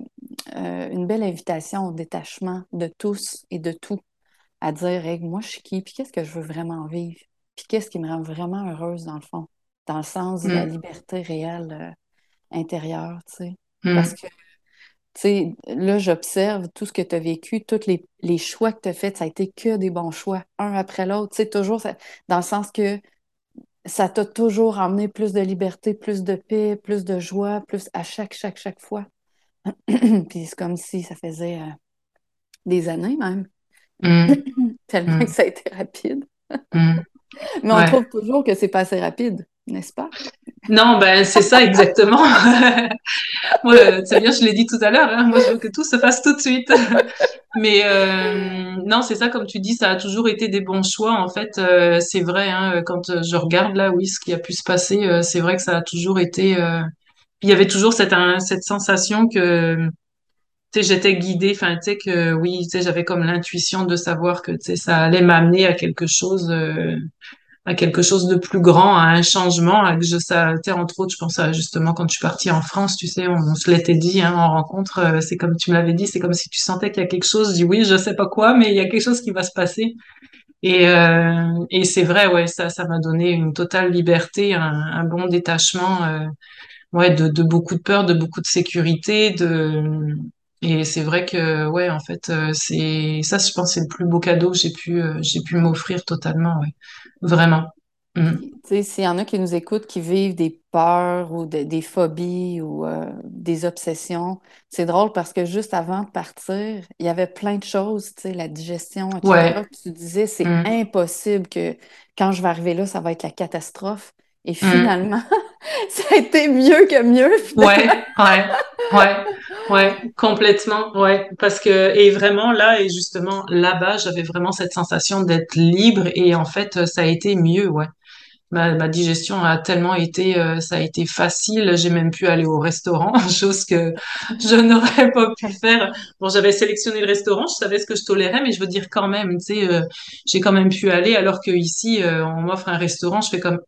[SPEAKER 1] euh, une belle invitation au détachement de tous et de tout, à dire, Hey, moi, je suis qui, puis qu'est-ce que je veux vraiment vivre, puis qu'est-ce qui me rend vraiment heureuse dans le fond, dans le sens de la
[SPEAKER 2] Mm.
[SPEAKER 1] liberté réelle euh, intérieure, tu sais.
[SPEAKER 2] Mm.
[SPEAKER 1] Parce que, tu sais, là, j'observe tout ce que tu as vécu, tous les, les choix que tu as faits, ça a été que des bons choix, un après l'autre, tu sais, toujours, ça- dans le sens que ça t'a toujours emmené plus de liberté, plus de paix, plus de joie, plus à chaque, chaque, chaque fois. Puis c'est comme si ça faisait euh, des années même,
[SPEAKER 2] Mm.
[SPEAKER 1] tellement que
[SPEAKER 2] Mm.
[SPEAKER 1] ça a été rapide.
[SPEAKER 2] Mm.
[SPEAKER 1] Mais on
[SPEAKER 2] Ouais.
[SPEAKER 1] trouve toujours que c'est pas assez rapide, n'est-ce pas?
[SPEAKER 2] Non, ben c'est ça exactement. Euh, c'est bien, je l'ai dit tout à l'heure. hein, moi, je veux que tout se fasse tout de suite. Mais euh, non, c'est ça, comme tu dis, ça a toujours été des bons choix. En fait, euh, c'est vrai. Hein, quand je regarde là, oui, ce qui a pu se passer, c'est vrai que ça a toujours été. Il y avait toujours cette cette sensation que j'étais guidée. Enfin, tu sais que oui, tu sais, j'avais comme l'intuition de savoir que ça allait m'amener à quelque chose. À quelque chose de plus grand, à un changement, à que je, ça, entre autres, je pense à justement quand je suis partie en France, tu sais, on, se l'était dit, hein, en rencontre, euh, c'est comme tu me l'avais dit, c'est comme si tu sentais qu'il y a quelque chose, dis oui, je sais pas quoi, mais il y a quelque chose qui va se passer. Et, euh, et c'est vrai, ouais, ça, ça m'a donné une totale liberté, un, un bon détachement, euh, ouais, de, de beaucoup de peur, de beaucoup de sécurité, de, et c'est vrai que, ouais, en fait, euh, c'est, ça, je pense, c'est le plus beau cadeau que j'ai pu, euh, j'ai pu m'offrir totalement, ouais. Vraiment. Mm.
[SPEAKER 1] Tu sais, s'il y en a qui nous écoutent, qui vivent des peurs ou des phobies ou euh, des obsessions. C'est drôle parce que juste avant de partir, il y avait plein de choses, tu sais, la digestion, etc.
[SPEAKER 2] Ouais.
[SPEAKER 1] Tu disais, c'est
[SPEAKER 2] Mm.
[SPEAKER 1] impossible que quand je vais arriver là, ça va être la catastrophe. Et
[SPEAKER 2] Mm.
[SPEAKER 1] finalement, ça a été mieux que mieux.
[SPEAKER 2] Ouais, ouais, ouais, ouais, complètement, ouais, parce que et vraiment là et justement là-bas, j'avais vraiment cette sensation d'être libre et en fait, ça a été mieux, ouais. Ma, ma digestion a tellement été, euh, ça a été facile. J'ai même pu aller au restaurant, chose que je n'aurais pas pu faire. Bon, j'avais sélectionné le restaurant, je savais ce que je tolérais, mais je veux dire quand même, tu sais, euh, j'ai quand même pu aller. Alors que ici, euh, on m'offre un restaurant, je fais comme,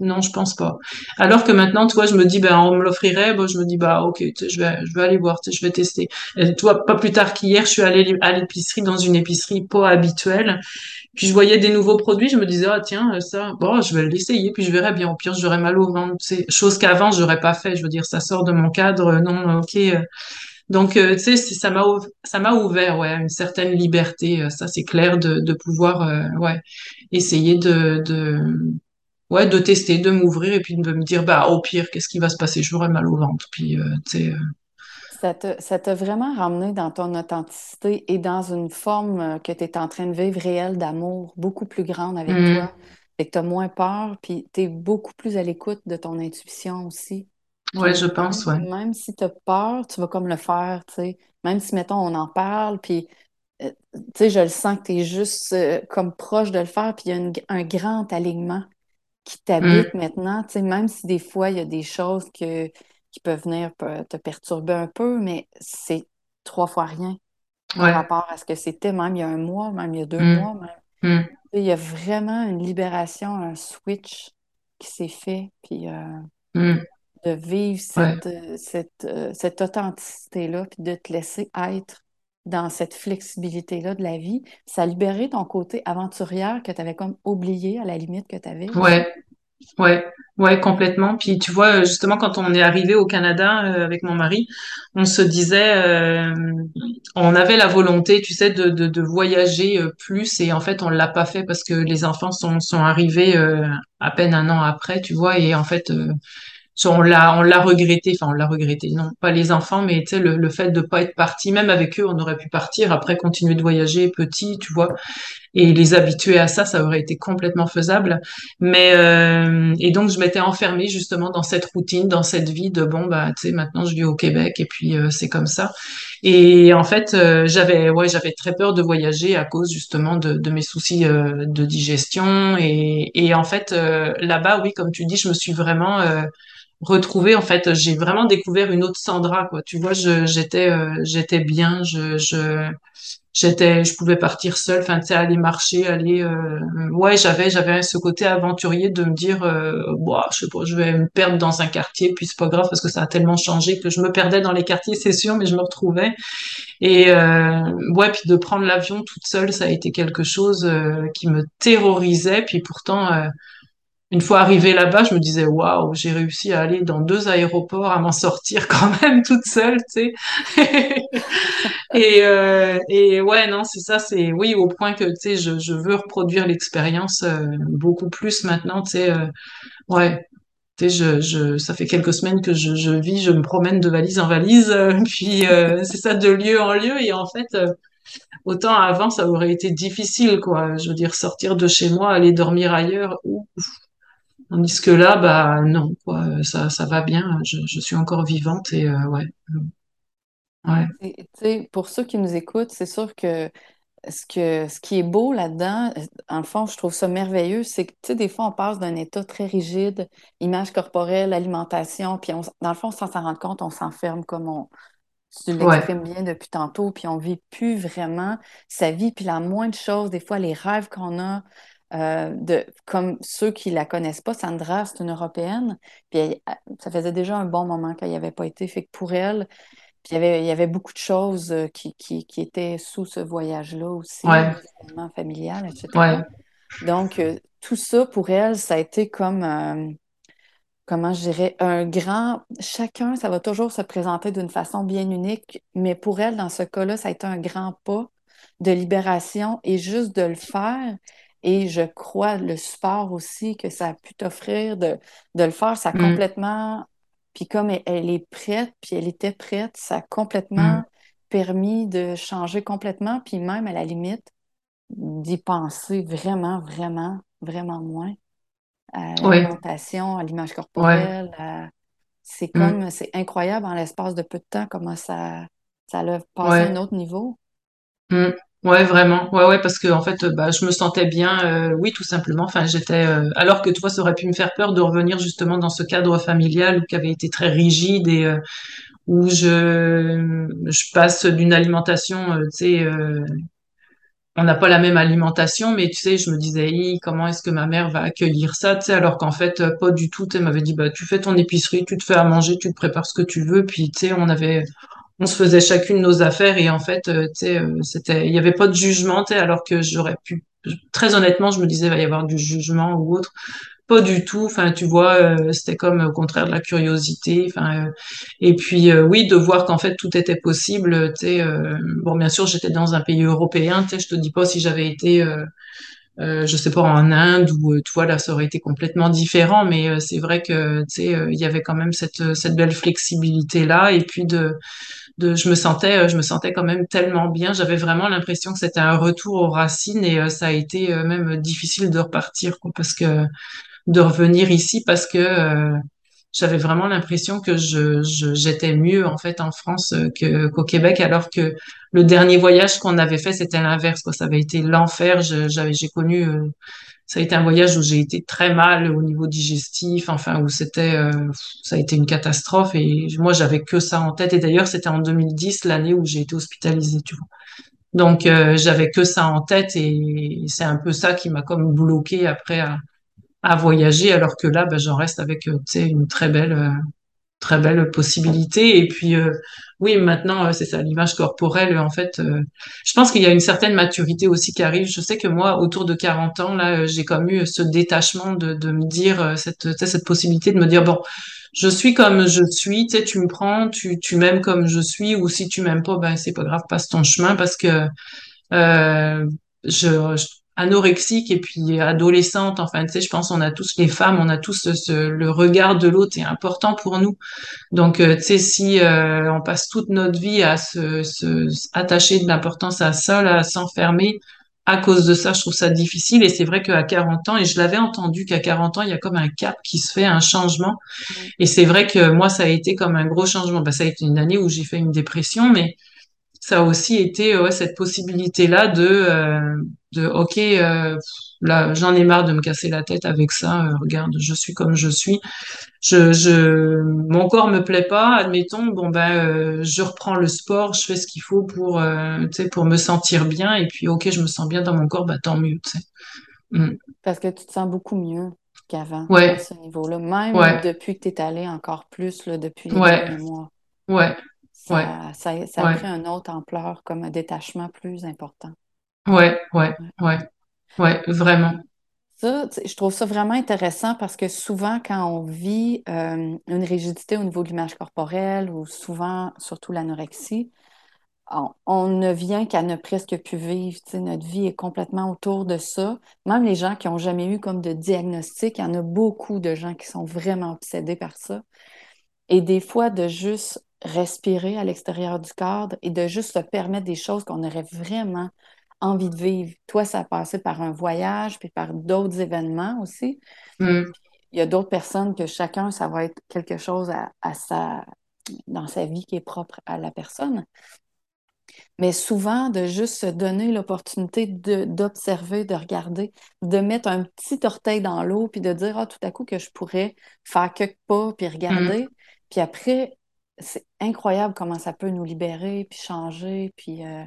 [SPEAKER 2] non, je pense pas. Alors que maintenant, toi, je me dis, ben, on me l'offrirait, bon, je me dis, bah, ok, je vais, je vais aller voir, je vais tester. Et toi, pas plus tard qu'hier, je suis allée à l'épicerie dans une épicerie pas habituelle. Puis je voyais des nouveaux produits, je me disais, ah tiens, ça, bon, je vais l'essayer, puis je verrai bien. Au pire, j'aurai mal au ventre. C'est chose qu'avant, j'aurais pas fait. Je veux dire, ça sort de mon cadre. Non, ok. Donc, euh, tu sais, ça m'a, ça m'a ouvert, ouais, une certaine liberté. euh, Ça, c'est clair, de, de pouvoir, euh, ouais, essayer de, de, ouais, de tester, de m'ouvrir et puis de me dire, bah, au pire, qu'est-ce qui va se passer? J'aurai mal au ventre. Puis, euh, tu sais, euh,
[SPEAKER 1] Ça te, ça t'a vraiment ramené dans ton authenticité et dans une forme que tu es en train de vivre réelle d'amour, beaucoup plus grande avec
[SPEAKER 2] hum,
[SPEAKER 1] toi. Fait que tu as moins peur, puis tu es beaucoup plus à l'écoute de ton intuition aussi.
[SPEAKER 2] ouais,
[SPEAKER 1] Puis
[SPEAKER 2] je pense, ouais.
[SPEAKER 1] même si tu as peur, tu vas comme le faire, tu sais. Même si, mettons, on en parle, puis, euh, tu sais, je le sens que tu es juste euh, comme proche de le faire, puis il y a une- un grand alignement qui
[SPEAKER 2] Hum,
[SPEAKER 1] t'habite maintenant, tu sais, même si des fois il y a des choses que, qui peuvent venir te perturber un peu, mais c'est trois fois rien par rapport à ce que c'était même il y a un mois, même il y a deux
[SPEAKER 2] Hum,
[SPEAKER 1] mois, même. sais, Il y a vraiment une libération, un switch qui s'est fait, puis euh,
[SPEAKER 2] hum,
[SPEAKER 1] de vivre cette, euh, cette, euh, cette authenticité-là, puis de te laisser être dans cette flexibilité-là de la vie, ça a libéré ton côté aventurière que tu avais comme oublié à la limite que tu avais.
[SPEAKER 2] Ouais. Ouais, ouais, complètement. Puis tu vois, euh, justement, quand on est arrivé au Canada euh, avec mon mari, on se disait, euh, on avait la volonté, tu sais, de, de, de voyager plus et en fait, on l'a pas fait parce que les enfants sont, sont arrivés à peine un an après, tu vois, et en fait, on l'a, on l'a regretté, enfin, on l'a regretté, non, pas les enfants, mais tu sais, le, le fait de pas être parti, même avec eux, on aurait pu partir, après continuer de voyager petit, tu vois et les habituer à ça, ça aurait été complètement faisable. Mais euh, et donc je m'étais enfermée justement dans cette routine, dans cette vie de bon bah tu sais maintenant je vis au Québec et puis euh, c'est comme ça. Et en fait euh, j'avais ouais j'avais très peur de voyager à cause justement de, de mes soucis euh, de digestion et et en fait euh, là-bas oui comme tu dis je me suis vraiment retrouvée en fait j'ai vraiment découvert une autre Sandra quoi tu vois j'étais euh, j'étais bien je je J'étais, je pouvais partir seule, enfin, tu sais, aller marcher, aller, euh, ouais, j'avais, j'avais ce côté aventurier de me dire, euh, Boah, je sais pas, je vais me perdre dans un quartier, puis c'est pas grave parce que ça a tellement changé que je me perdais dans les quartiers, c'est sûr, mais je me retrouvais. Et euh, ouais, puis de prendre l'avion toute seule, ça a été quelque chose euh, qui me terrorisait. Puis pourtant, euh, une fois arrivée là-bas, je me disais, waouh, j'ai réussi à aller dans deux aéroports, à m'en sortir quand même toute seule, tu sais. Et, euh, et ouais, non, c'est ça, c'est oui, au point que, tu sais, je, je veux reproduire l'expérience euh, beaucoup plus maintenant, tu sais, euh, ouais, tu sais, je, je, ça fait quelques semaines que je, je vis, je me promène de valise en valise, euh, puis euh, c'est ça de lieu en lieu, et en fait, euh, autant avant, ça aurait été difficile, quoi, je veux dire, sortir de chez moi, aller dormir ailleurs, ou, tandis que là, bah non, quoi, ça, ça va bien, je, je suis encore vivante, et euh, ouais, ouais,
[SPEAKER 1] Et, Tu sais, pour ceux qui nous écoutent, c'est sûr que ce que, ce qui est beau là-dedans, euh, en le fond, je trouve ça merveilleux, c'est que, tu sais, des fois, on passe d'un état très rigide, image corporelle, alimentation, puis on, dans le fond, sans s'en rendre compte, on s'enferme comme on, tu
[SPEAKER 2] ouais,
[SPEAKER 1] bien depuis tantôt, puis on vit plus vraiment sa vie, puis la moindre chose, des fois, les rêves qu'on a, euh, de, comme ceux qui la connaissent pas, Sandra, c'est une Européenne, puis elle- ça faisait déjà un bon moment qu'elle n'y avait pas été, fait que pour elle, puis il y avait, il y avait beaucoup de choses euh, qui, qui, qui étaient sous ce voyage-là aussi,
[SPEAKER 2] ouais,
[SPEAKER 1] familiales, etc.
[SPEAKER 2] ouais,
[SPEAKER 1] Donc, euh, tout ça, pour elle, ça a été comme, euh, comment je dirais, un grand... Chacun, ça va toujours se présenter d'une façon bien unique, mais pour elle, dans ce cas-là, ça a été un grand pas de libération et juste de le faire, Et je crois le support aussi que ça a pu t'offrir de, de le faire, ça a
[SPEAKER 2] mm,
[SPEAKER 1] complètement, puis comme elle, elle est prête, puis elle était prête, ça a complètement
[SPEAKER 2] mm.
[SPEAKER 1] permis de changer complètement, puis même à la limite d'y penser vraiment, vraiment, vraiment moins à
[SPEAKER 2] Ouais,
[SPEAKER 1] l'alimentation, à l'image
[SPEAKER 2] ouais.
[SPEAKER 1] corporelle. à- C'est
[SPEAKER 2] mm,
[SPEAKER 1] comme, c'est incroyable en l'espace de peu de temps comment ça, ça l'a passé à un autre niveau.
[SPEAKER 2] Ouais, vraiment. Ouais, ouais, parce que en fait, bah, je me sentais bien, euh, oui, tout simplement. Enfin, j'étais, euh, alors que toi, ça aurait pu me faire peur de revenir justement dans ce cadre familial qui avait été très rigide et euh, où je, je passe d'une alimentation, euh, tu sais, euh, on n'a pas la même alimentation, mais tu sais, je me disais, comment est-ce que ma mère va accueillir ça, tu sais, alors qu'en fait, pas du tout. Tu elle m'avait dit, bah, tu fais ton épicerie, tu te fais à manger, tu te prépares ce que tu veux, puis tu sais, on avait on se faisait chacune nos affaires et en fait, euh, euh, c'était, il y avait pas de jugement, alors que j'aurais pu, très honnêtement, je me disais, il va y avoir du jugement ou autre. Pas du tout. Enfin, tu vois, euh, c'était comme au contraire de la curiosité. Enfin, euh, et puis oui, de voir qu'en fait tout était possible. Tu bon, bien sûr, j'étais dans un pays européen. Tu sais, je te dis pas si j'avais été, euh, je sais pas, en Inde ou tu vois là, ça aurait été complètement différent. Mais euh, c'est vrai que tu sais, il y avait quand même cette cette belle flexibilité là. Et puis de de, je me sentais, euh, je me sentais quand même tellement bien. J'avais vraiment l'impression que c'était un retour aux racines et euh, ça a été euh, même difficile de repartir, quoi, parce que de revenir ici parce que euh, j'avais vraiment l'impression que je, j'étais mieux en fait en France que qu'au Québec, alors que le dernier voyage qu'on avait fait, c'était l'inverse, quoi. Ça avait été l'enfer. J'avais, j'ai connu, euh, ça a été un voyage où j'ai été très mal au niveau digestif, enfin où c'était, euh, ça a été une catastrophe et moi j'avais que ça en tête. Et d'ailleurs, c'était en 2010, l'année où j'ai été hospitalisée, tu vois. Donc euh, j'avais que ça en tête et c'est un peu ça qui m'a comme bloqué après à, à voyager, alors que là, ben, j'en reste avec, euh, tu sais, une très belle, euh, très belle possibilité. Et puis, euh, oui, maintenant, euh, c'est ça, l'image corporelle, en fait, euh, je pense qu'il y a une certaine maturité aussi qui arrive. Je sais que moi, autour de 40 ans, là, euh, j'ai comme eu ce détachement de, de me dire, euh, cette, cette possibilité de me dire, bon, je suis comme je suis, tu sais, tu me prends, tu, tu m'aimes comme je suis, ou si tu m'aimes pas, ben, c'est pas grave, passe ton chemin, parce que euh, je, je- anorexique et puis adolescente. Enfin, tu sais, je pense on a tous les femmes, on a tous ce, ce- le regard de l'autre est important pour nous. Donc, euh, tu sais, si euh, on passe toute notre vie à se, se attacher de l'importance à ça, là, à s'enfermer. À cause de ça, je trouve ça difficile. Et c'est vrai qu'à 40 ans, et je l'avais entendu qu'à 40 ans, il y a comme un cap qui se fait, un changement. Et c'est vrai que moi, ça a été comme un gros changement. Bah, ça a été une année où j'ai fait une dépression, mais ça a aussi été ouais, cette possibilité-là de, euh, de OK, euh, là, j'en ai marre de me casser la tête avec ça. euh, regarde, je suis comme je suis. Je, je, mon corps me plaît pas, admettons. Bon ben, euh, je reprends le sport, je fais ce qu'il faut pour, tu sais, pour me sentir bien. Et puis OK, je me sens bien dans mon corps, bah tant mieux, tu sais. Mm.
[SPEAKER 1] Parce que tu te sens beaucoup mieux qu'avant à ce niveau-là, même
[SPEAKER 2] ouais,
[SPEAKER 1] depuis que tu es allé encore plus là, depuis les
[SPEAKER 2] ouais,
[SPEAKER 1] derniers mois.
[SPEAKER 2] ouais, ouais,
[SPEAKER 1] Ça, ça, ça a pris une autre ampleur, comme un détachement plus important.
[SPEAKER 2] Ouais, ouais,
[SPEAKER 1] Ouais.
[SPEAKER 2] ouais, vraiment.
[SPEAKER 1] Ça, je trouve ça vraiment intéressant parce que souvent, quand on vit euh, une rigidité au niveau de l'image corporelle ou souvent, surtout l'anorexie, on, on ne vient qu'à ne presque plus vivre. Notre vie est complètement autour de ça. Même les gens qui n'ont jamais eu comme de diagnostic, il y en a beaucoup de gens qui sont vraiment obsédés par ça. Et des fois, de juste respirer à l'extérieur du cadre et de juste se permettre des choses qu'on aurait vraiment envie de vivre. Toi, ça a passé par un voyage, puis par d'autres événements aussi.
[SPEAKER 2] Mm,
[SPEAKER 1] Il y a d'autres personnes que chacun, ça va être quelque chose à, à sa, dans sa vie qui est propre à la personne. Mais souvent, de juste se donner l'opportunité d'observer, de regarder, de mettre un petit orteil dans l'eau, puis de dire, ah, tout à coup, que je pourrais faire quelques pas, puis
[SPEAKER 2] mm,
[SPEAKER 1] regarder. Puis après, c'est incroyable comment ça peut nous libérer, puis changer, puis euh,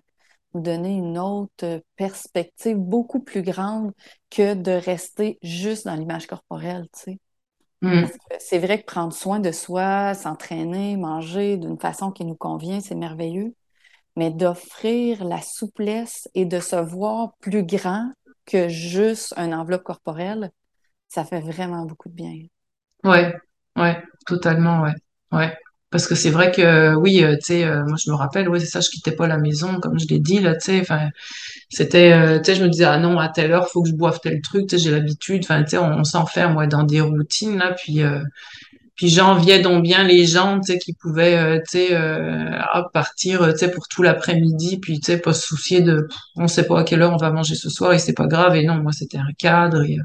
[SPEAKER 1] donner une autre perspective beaucoup plus grande que de rester juste dans l'image corporelle, tu sais.
[SPEAKER 2] mm,
[SPEAKER 1] que c'est vrai que prendre soin de soi, s'entraîner, manger d'une façon qui nous convient, c'est merveilleux mais d'offrir la souplesse et de se voir plus grand que juste une enveloppe corporelle, ça fait vraiment beaucoup de bien.
[SPEAKER 2] ouais, ouais, totalement, ouais, ouais. Parce que c'est vrai que oui, euh, tu sais, euh, moi je me rappelle, oui, c'est ça, je quittais pas la maison, comme je l'ai dit là, tu sais. Enfin, c'était, euh, tu sais, je me disais ah non, à telle heure, faut que je boive tel truc, tu sais, j'ai l'habitude. Enfin, tu sais, on, s'enferme ouais, dans des routines là, puis puis j'enviais donc bien les gens, tu sais, qui pouvaient, tu sais, partir, tu sais, pour tout l'après-midi, puis tu sais, pas se soucier de, on sait pas à quelle heure on va manger ce soir et c'est pas grave. Et non, moi c'était un cadre et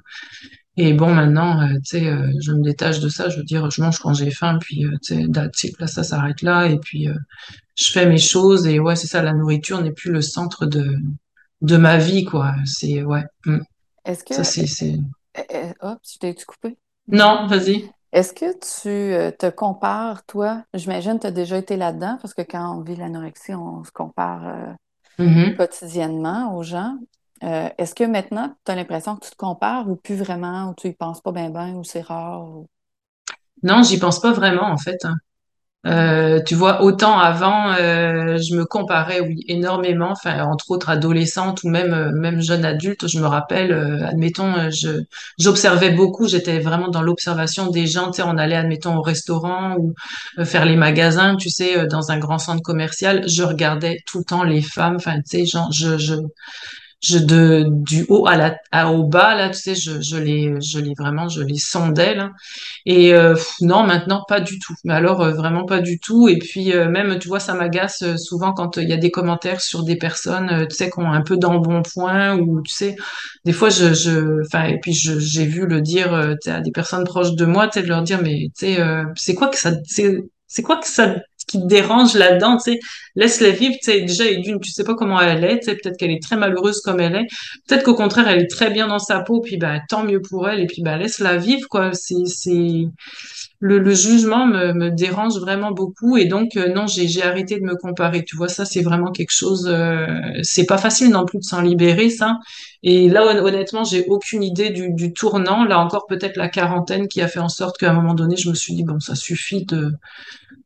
[SPEAKER 2] et bon, maintenant, euh, tu sais, euh, je me détache de ça. Je veux dire, je mange quand j'ai faim, puis, euh, tu sais, that's it, là, ça s'arrête là. Et puis, je fais mes choses. Et ouais, c'est ça, la nourriture n'est plus le centre de, de ma vie, quoi. C'est, ouais, mm.
[SPEAKER 1] Est-ce que...
[SPEAKER 2] ça, c'est,
[SPEAKER 1] euh, euh, hop, tu t'es-tu coupé?
[SPEAKER 2] Non, vas-y.
[SPEAKER 1] Est-ce que tu te compares, toi? J'imagine que tu as déjà été là-dedans, parce que quand on vit l'anorexie, on se compare
[SPEAKER 2] Mhm.
[SPEAKER 1] quotidiennement aux gens. Euh, est-ce que maintenant, tu as l'impression que tu te compares ou plus vraiment, ou tu y penses pas bien, ou c'est rare? ou-
[SPEAKER 2] Non, j'y pense pas vraiment, en fait. Euh, tu vois, autant avant, euh, je me comparais, oui, énormément, entre autres adolescente ou même même jeune adulte. Je me rappelle, admettons, j'observais beaucoup. J'étais vraiment dans l'observation des gens. Tu sais, on allait, admettons, au restaurant ou faire les magasins, tu sais, dans un grand centre commercial. Je regardais tout le temps les femmes. Tu je je je de du haut à la à, au bas là, tu sais, je je les je les vraiment, je les sondais là. Et euh, non, maintenant pas du tout. Mais alors euh, vraiment pas du tout. Et puis euh, même, tu vois, ça m'agace euh, souvent quand euh, il y a des commentaires sur des personnes, tu sais, qui ont un peu d'embonpoint ou tu sais, des fois je, je, enfin, et puis j'ai vu le dire, tu sais, à des personnes proches de moi, tu sais, de leur dire, mais tu sais, c'est quoi que ça, c'est quoi que ça qui te dérange là-dedans, tu sais, laisse-la vivre, tu sais, déjà, et d'une, tu sais pas comment elle est, tu sais, peut-être qu'elle est très malheureuse comme elle est, peut-être qu'au contraire, elle est très bien dans sa peau, puis bah, tant mieux pour elle, et puis bah, laisse-la vivre, quoi, c'est, c'est, le, le jugement me, me dérange vraiment beaucoup et donc euh, non j'ai arrêté de me comparer. Tu vois ça c'est vraiment quelque chose euh, c'est pas facile non plus de s'en libérer ça. Et là hon- honnêtement j'ai aucune idée du, du tournant. Là encore peut-être la quarantaine qui a fait en sorte qu'à un moment donné je me suis dit bon ça suffit de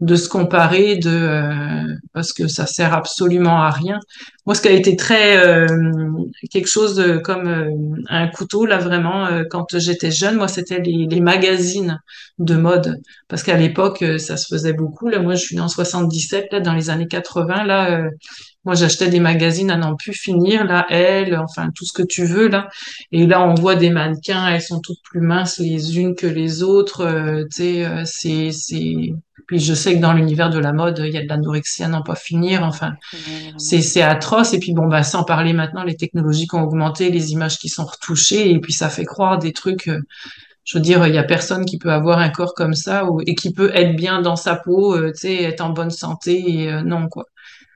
[SPEAKER 2] de se comparer, de euh, parce que ça sert absolument à rien. Moi, ce qui a été très euh, quelque chose de, comme euh, un couteau là vraiment euh, quand j'étais jeune, moi c'était les, les magazines de mode parce qu'à l'époque euh, ça se faisait beaucoup. Là, moi je suis née en 77, là dans les années 80, là euh, moi j'achetais des magazines à n'en plus finir, là Elle, enfin tout ce que tu veux là. Et là on voit des mannequins, elles sont toutes plus minces les unes que les autres. euh, tu sais, c'est puis je sais que dans l'univers de la mode, il y a de l'anorexie à n'en pas finir. Enfin, c'est atroce. Et puis bon, bah sans parler maintenant, les technologies qui ont augmenté, les images qui sont retouchées, et puis ça fait croire des trucs. euh, je veux dire, il y a personne qui peut avoir un corps comme ça ou, et qui peut être bien dans sa peau, euh, tu sais, être en bonne santé. Euh, non, quoi.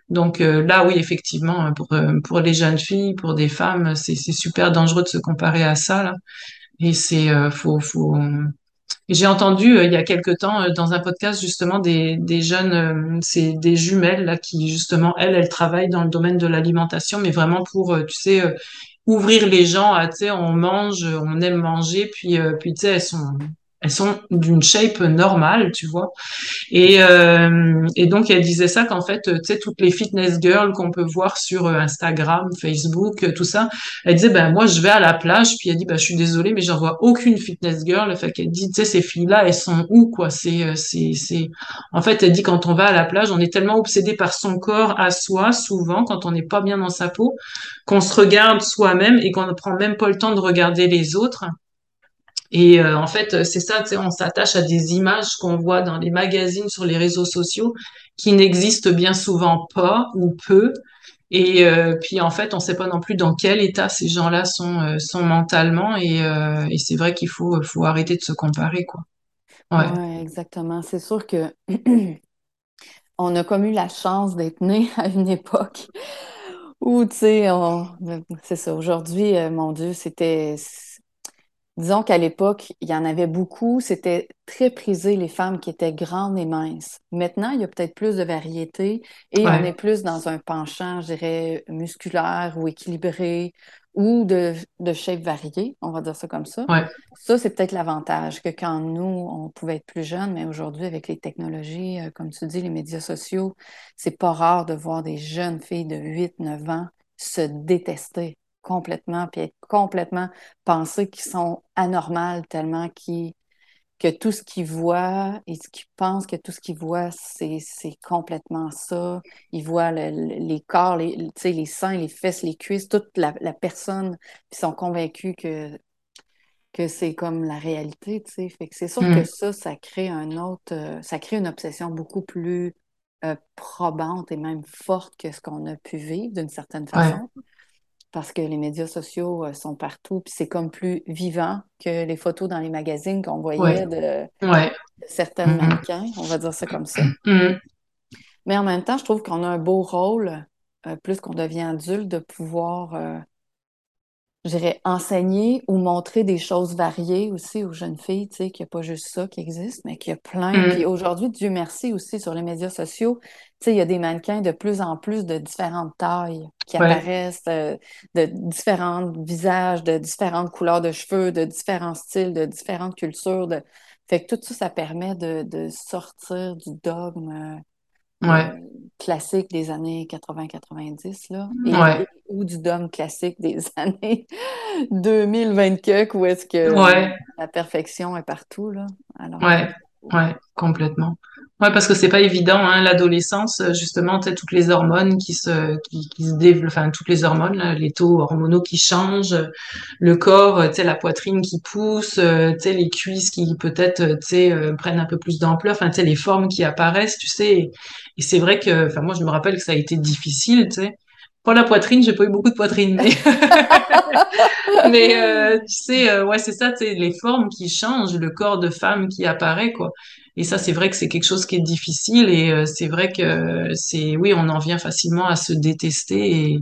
[SPEAKER 2] Donc là, oui, effectivement, pour pour les jeunes filles, pour des femmes, c'est super dangereux de se comparer à ça là. Et c'est faut faut J'ai entendu euh, il y a quelque temps euh, dans un podcast justement des, des jeunes, euh, c'est des jumelles là qui justement elles, elles travaillent dans le domaine de l'alimentation, mais vraiment pour, tu sais, ouvrir les gens à, tu sais, on mange, on aime manger, puis, puis tu sais, elles sont, elles sont d'une shape normale, tu vois. Et, euh, et donc, elle disait ça qu'en fait, tu sais, toutes les fitness girls qu'on peut voir sur euh, Instagram, Facebook, euh, tout ça, elle disait, ben moi, je vais à la plage, puis elle dit, ben je suis désolée, mais j'en vois aucune fitness girl. Fait qu'elle dit, tu sais, ces filles-là, elles sont où, quoi? C'est, euh, c'est, c'est... En fait, elle dit, quand on va à la plage, on est tellement obsédé par son corps à soi, souvent, quand on n'est pas bien dans sa peau, qu'on se regarde soi-même et qu'on ne prend même pas le temps de regarder les autres. Et euh, en fait, c'est ça, on s'attache à des images qu'on voit dans les magazines, sur les réseaux sociaux, qui n'existent bien souvent pas ou peu. Et euh, puis en fait, on ne sait pas non plus dans quel état ces gens-là sont, euh, sont mentalement. Et, c'est vrai qu'il faut, faut arrêter de se comparer, quoi. Ouais,
[SPEAKER 1] exactement. C'est sûr que on a comme eu la chance d'être né à une époque où, tu sais, on... c'est ça. Aujourd'hui, mon Dieu, c'était Disons qu'à l'époque, il y en avait beaucoup. C'était très prisé les femmes qui étaient grandes et minces. Maintenant, il y a peut-être plus de variété et on est plus dans un penchant, je dirais, musculaire ou équilibré ou de, de shape variée, on va dire ça comme ça.
[SPEAKER 2] ouais,
[SPEAKER 1] Ça, c'est peut-être l'avantage que quand nous, on pouvait être plus jeunes, mais aujourd'hui, avec les technologies, euh, comme tu dis, les médias sociaux, c'est pas rare de voir des jeunes filles de 8, 9 ans se détester complètement, puis être complètement pensées qu'ils sont anormales tellement qu'ils que tout ce qu'ils voient et ce qu'ils pensent que tout ce qu'ils voient, c'est, c'est complètement ça. Ils voient les corps, les, les seins, les fesses, les cuisses, toute la, personne, ils sont convaincus que, que c'est comme la réalité. Fait que c'est sûr que mm. ça, ça crée un autre, euh, ça crée une obsession beaucoup plus euh, probante et même forte que ce qu'on a pu vivre d'une certaine façon parce que les médias sociaux euh, sont partout, puis c'est comme plus vivant que les photos dans les magazines qu'on voyait de, certains mannequins, on va dire ça comme ça. Mais en même temps, je trouve qu'on a un beau rôle, euh, plus qu'on devient adulte, de pouvoir euh, je dirais, enseigner ou montrer des choses variées aussi aux jeunes filles, tu sais, qu'il n'y a pas juste ça qui existe, mais qu'il y a plein. Mm. Puis aujourd'hui, Dieu merci aussi sur les médias sociaux, tu sais, il y a des mannequins de plus en plus de différentes tailles qui apparaissent, euh, de différents visages, de différentes couleurs de cheveux, de différents styles, de différentes cultures. De... Fait que tout ça, ça permet de, de sortir du dogme euh, classique des années 80-90, là, ou du dôme classique des années 2024, où est-ce que la perfection est partout, là.
[SPEAKER 2] Alors, ouais, ouais, complètement. Ouais, parce que c'est pas évident, hein, l'adolescence, justement, tu toutes les hormones qui se, qui, se développent, enfin, toutes les hormones, les taux hormonaux qui changent, le corps, tu sais, la poitrine qui pousse, tu sais, les cuisses qui peut-être, tu sais, euh, prennent un peu plus d'ampleur, enfin, tu sais, les formes qui apparaissent, tu sais. Et, c'est vrai que, enfin, moi, je me rappelle que ça a été difficile, tu sais. Pour la poitrine, j'ai pas eu beaucoup de poitrine, mais, mais euh, tu sais, euh, ouais, c'est ça, tu sais, les formes qui changent, le corps de femme qui apparaît, quoi. Et ça, c'est vrai que c'est quelque chose qui est difficile et euh, c'est vrai que c'est, oui, on en vient facilement à se détester et,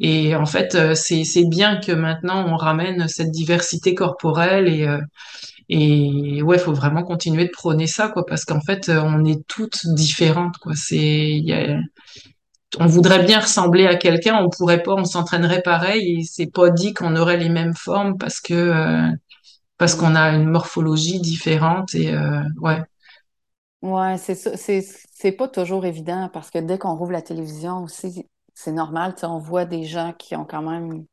[SPEAKER 2] et en fait, c'est, c'est bien que maintenant on ramène cette diversité corporelle et, et ouais, faut vraiment continuer de prôner ça, quoi, parce qu'en fait, on est toutes différentes, quoi. C'est, on voudrait bien ressembler à quelqu'un, on pourrait pas, on s'entraînerait pareil et c'est pas dit qu'on aurait les mêmes formes parce que euh, parce qu'on a une morphologie différente et euh, ouais.
[SPEAKER 1] Ouais, c'est ça, c'est pas toujours évident parce que dès qu'on rouvre la télévision aussi, c'est normal, on voit des gens qui ont quand même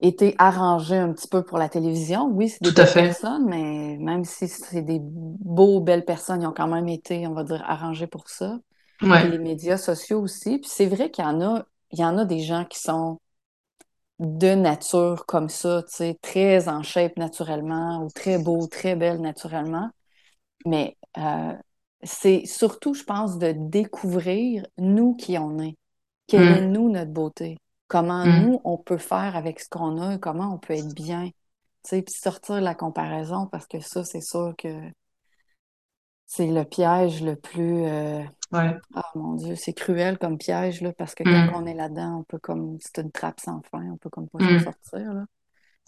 [SPEAKER 1] été arrangés un petit peu pour la télévision. Oui, c'est des belles personnes, mais même si c'est des beaux, belles personnes, ils ont quand même été, on va dire, arrangés pour ça les médias sociaux aussi. Puis c'est vrai qu'il y en a, il y en a des gens qui sont de nature comme ça, tu sais, très en shape naturellement, ou très beau, très belle naturellement. Mais euh, c'est surtout, je pense, de découvrir nous qui on est. Quelle est mm. nous notre beauté? Comment mm. nous on peut faire avec ce qu'on a, comment on peut être bien? Tu sais, puis sortir de la comparaison parce que ça, c'est sûr que c'est le piège le plus. Euh,
[SPEAKER 2] ouais.
[SPEAKER 1] Ah mon Dieu, c'est cruel comme piège, là, parce que quand mm. on est là-dedans, on peut comme. C'est une trappe sans fin, on peut comme pas s'en sortir. Là.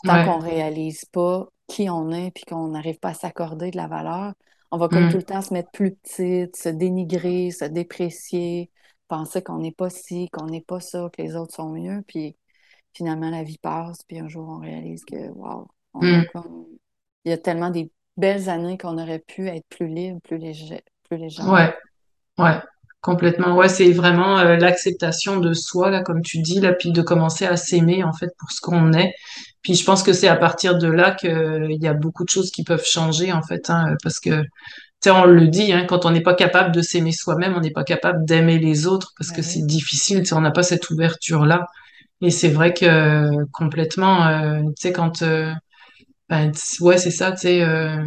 [SPEAKER 1] Tant qu'on réalise pas qui on est puis qu'on n'arrive pas à s'accorder de la valeur, on va comme mm. tout le temps se mettre plus petite, se dénigrer, se déprécier, penser qu'on n'est pas ci, qu'on n'est pas ça, que les autres sont mieux. Puis finalement, la vie passe, puis un jour, on réalise que, waouh, comme... il y a tellement des belles années qu'on aurait pu être plus libre, plus léger, plus léger.
[SPEAKER 2] Ouais, ouais, complètement. Ouais, c'est vraiment euh, l'acceptation de soi, là, comme tu dis, là, puis de commencer à s'aimer, en fait, pour ce qu'on est. Puis je pense que c'est à partir de là qu'il y a beaucoup de choses qui peuvent changer, en fait, hein, parce que, tu sais, on le dit, hein, quand on n'est pas capable de s'aimer soi-même, on n'est pas capable d'aimer les autres, parce que c'est difficile, tu sais, on n'a pas cette ouverture-là. Et c'est vrai que complètement, euh, tu sais, quand... Euh, ben, ouais, c'est ça, tu sais, euh,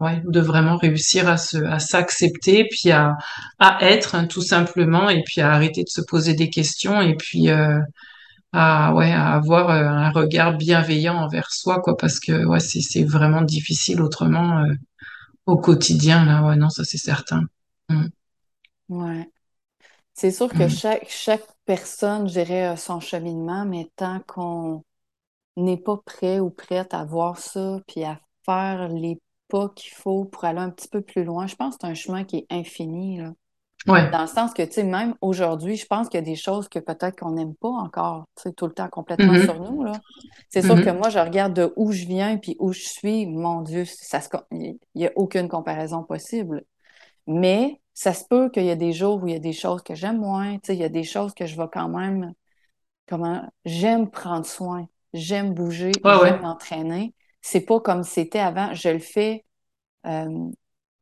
[SPEAKER 2] ouais, de vraiment réussir à se, à s'accepter, puis à, à être hein, tout simplement, et puis à arrêter de se poser des questions, et puis euh, à, ouais, à avoir euh, un regard bienveillant envers soi, quoi, parce que ouais, c'est, c'est vraiment difficile autrement euh, au quotidien, là, ouais, non, ça c'est certain. Mm.
[SPEAKER 1] Ouais. C'est sûr que mm. chaque, chaque personne, je son cheminement, mais tant qu'on n'est pas prêt ou prête à voir ça, puis à faire les pas qu'il faut pour aller un petit peu plus loin. Je pense que c'est un chemin qui est infini. Là.
[SPEAKER 2] Ouais.
[SPEAKER 1] Dans le sens que, tu sais, même aujourd'hui, je pense qu'il y a des choses que peut-être qu'on n'aime pas encore, tu sais, tout le temps complètement
[SPEAKER 2] mm-hmm.
[SPEAKER 1] sur nous, là. C'est sûr
[SPEAKER 2] Mm-hmm.
[SPEAKER 1] que moi, je regarde de où je viens puis où je suis, mon Dieu, ça se... il n'y a aucune comparaison possible. Mais ça se peut qu'il y a des jours où il y a des choses que j'aime moins, tu sais, il y a des choses que je vais quand même, comment, j'aime prendre soin j'aime bouger, j'aime m'entraîner. C'est pas comme c'était avant, je le fais euh,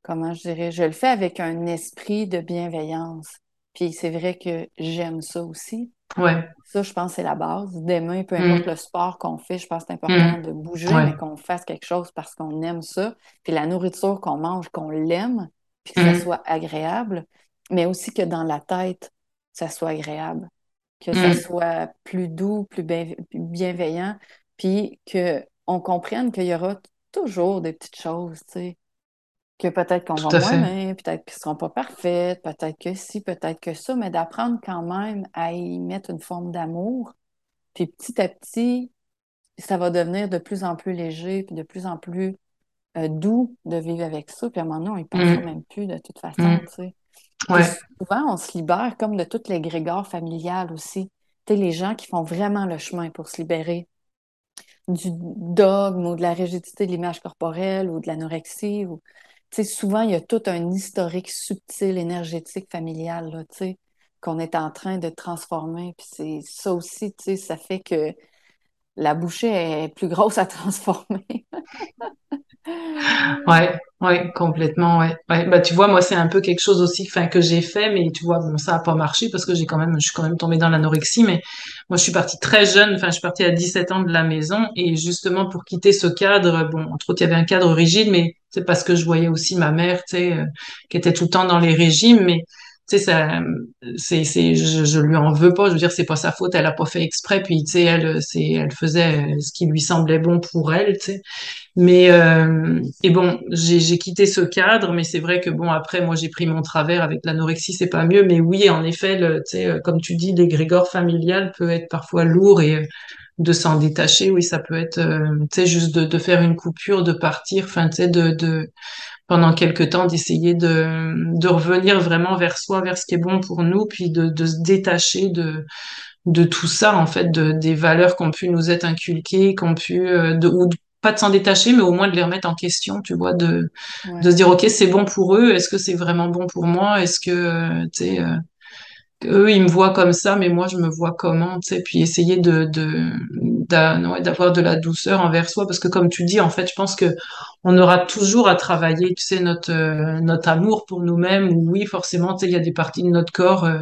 [SPEAKER 1] comment je dirais, je le fais avec un esprit de bienveillance. Puis c'est vrai que j'aime ça aussi.
[SPEAKER 2] Ouais.
[SPEAKER 1] Ça, je pense, c'est la base. Demain, peu importe
[SPEAKER 2] Mm.
[SPEAKER 1] le sport qu'on fait, je pense que c'est important
[SPEAKER 2] Mm.
[SPEAKER 1] de bouger, mais qu'on fasse quelque chose parce qu'on aime ça. Puis la nourriture qu'on mange, qu'on l'aime, puis que ça
[SPEAKER 2] Mm.
[SPEAKER 1] soit agréable, mais aussi que dans la tête, ça soit agréable, que ça soit plus doux, plus bien- plus bienveillant, puis qu'on comprenne qu'il y aura toujours des petites choses, tu sais que peut-être qu'on va moins bien, peut-être qu'elles ne seront pas parfaites, peut-être que si, peut-être que ça, mais d'apprendre quand même à y mettre une forme d'amour. Puis petit à petit, ça va devenir de plus en plus léger, puis de plus en plus euh, doux de vivre avec ça. Puis à un moment donné, on y pensera
[SPEAKER 2] Mm.
[SPEAKER 1] même plus de toute façon,
[SPEAKER 2] Mm.
[SPEAKER 1] tu sais.
[SPEAKER 2] Ouais.
[SPEAKER 1] souvent, on se libère comme de toutes les grégores familiales aussi. Tu sais, les gens qui font vraiment le chemin pour se libérer du dogme ou de la rigidité de l'image corporelle ou de l'anorexie. Ou... Souvent, il y a tout un historique subtil, énergétique, familial, là, qu'on est en train de transformer. Puis c'est ça aussi, ça fait que la bouchée est plus grosse à transformer.
[SPEAKER 2] Ouais, ouais, complètement, ouais. Ouais, bah tu vois, moi c'est un peu quelque chose aussi, enfin que j'ai fait, mais tu vois, bon, ça a pas marché parce que j'ai quand même, je suis quand même tombée dans l'anorexie, mais moi je suis partie très jeune, enfin je suis partie à 17 ans de la maison et justement pour quitter ce cadre, bon, entre autres il y avait un cadre rigide, mais c'est parce que je voyais aussi ma mère, tu sais, euh, qui était tout le temps dans les régimes, mais tu sais ça, c'est, c'est, je, je lui en veux pas, je veux dire c'est pas sa faute, elle a pas fait exprès, puis tu sais elle, c'est, elle faisait ce qui lui semblait bon pour elle, tu sais. Mais euh, et bon, j'ai j'ai quitté ce cadre, mais c'est vrai que bon après moi j'ai pris mon travers avec l'anorexie, c'est pas mieux, mais oui en effet, tu sais, euh, comme tu dis, l'égrégore familial peut être parfois lourd et euh, de s'en détacher, oui ça peut être, euh, tu sais juste de, de faire une coupure, de partir, enfin tu sais de, de pendant quelque temps d'essayer de de revenir vraiment vers soi, vers ce qui est bon pour nous, puis de de se détacher de de tout ça, en fait, de, des valeurs qui ont pu nous être inculquées, qui ont pu, euh, de, ou pas de s'en détacher, mais au moins de les remettre en question, tu vois, de, de se dire, OK, c'est bon pour eux, est-ce que c'est vraiment bon pour moi? Est-ce que, euh, tu sais, euh, eux, ils me voient comme ça, mais moi, je me vois comment, tu sais, puis essayer de, de, d'avoir de la douceur envers soi, parce que comme tu dis, en fait, je pense que on aura toujours à travailler, tu sais, notre, euh, notre amour pour nous-mêmes, ou oui, forcément, tu sais, il y a des parties de notre corps, euh,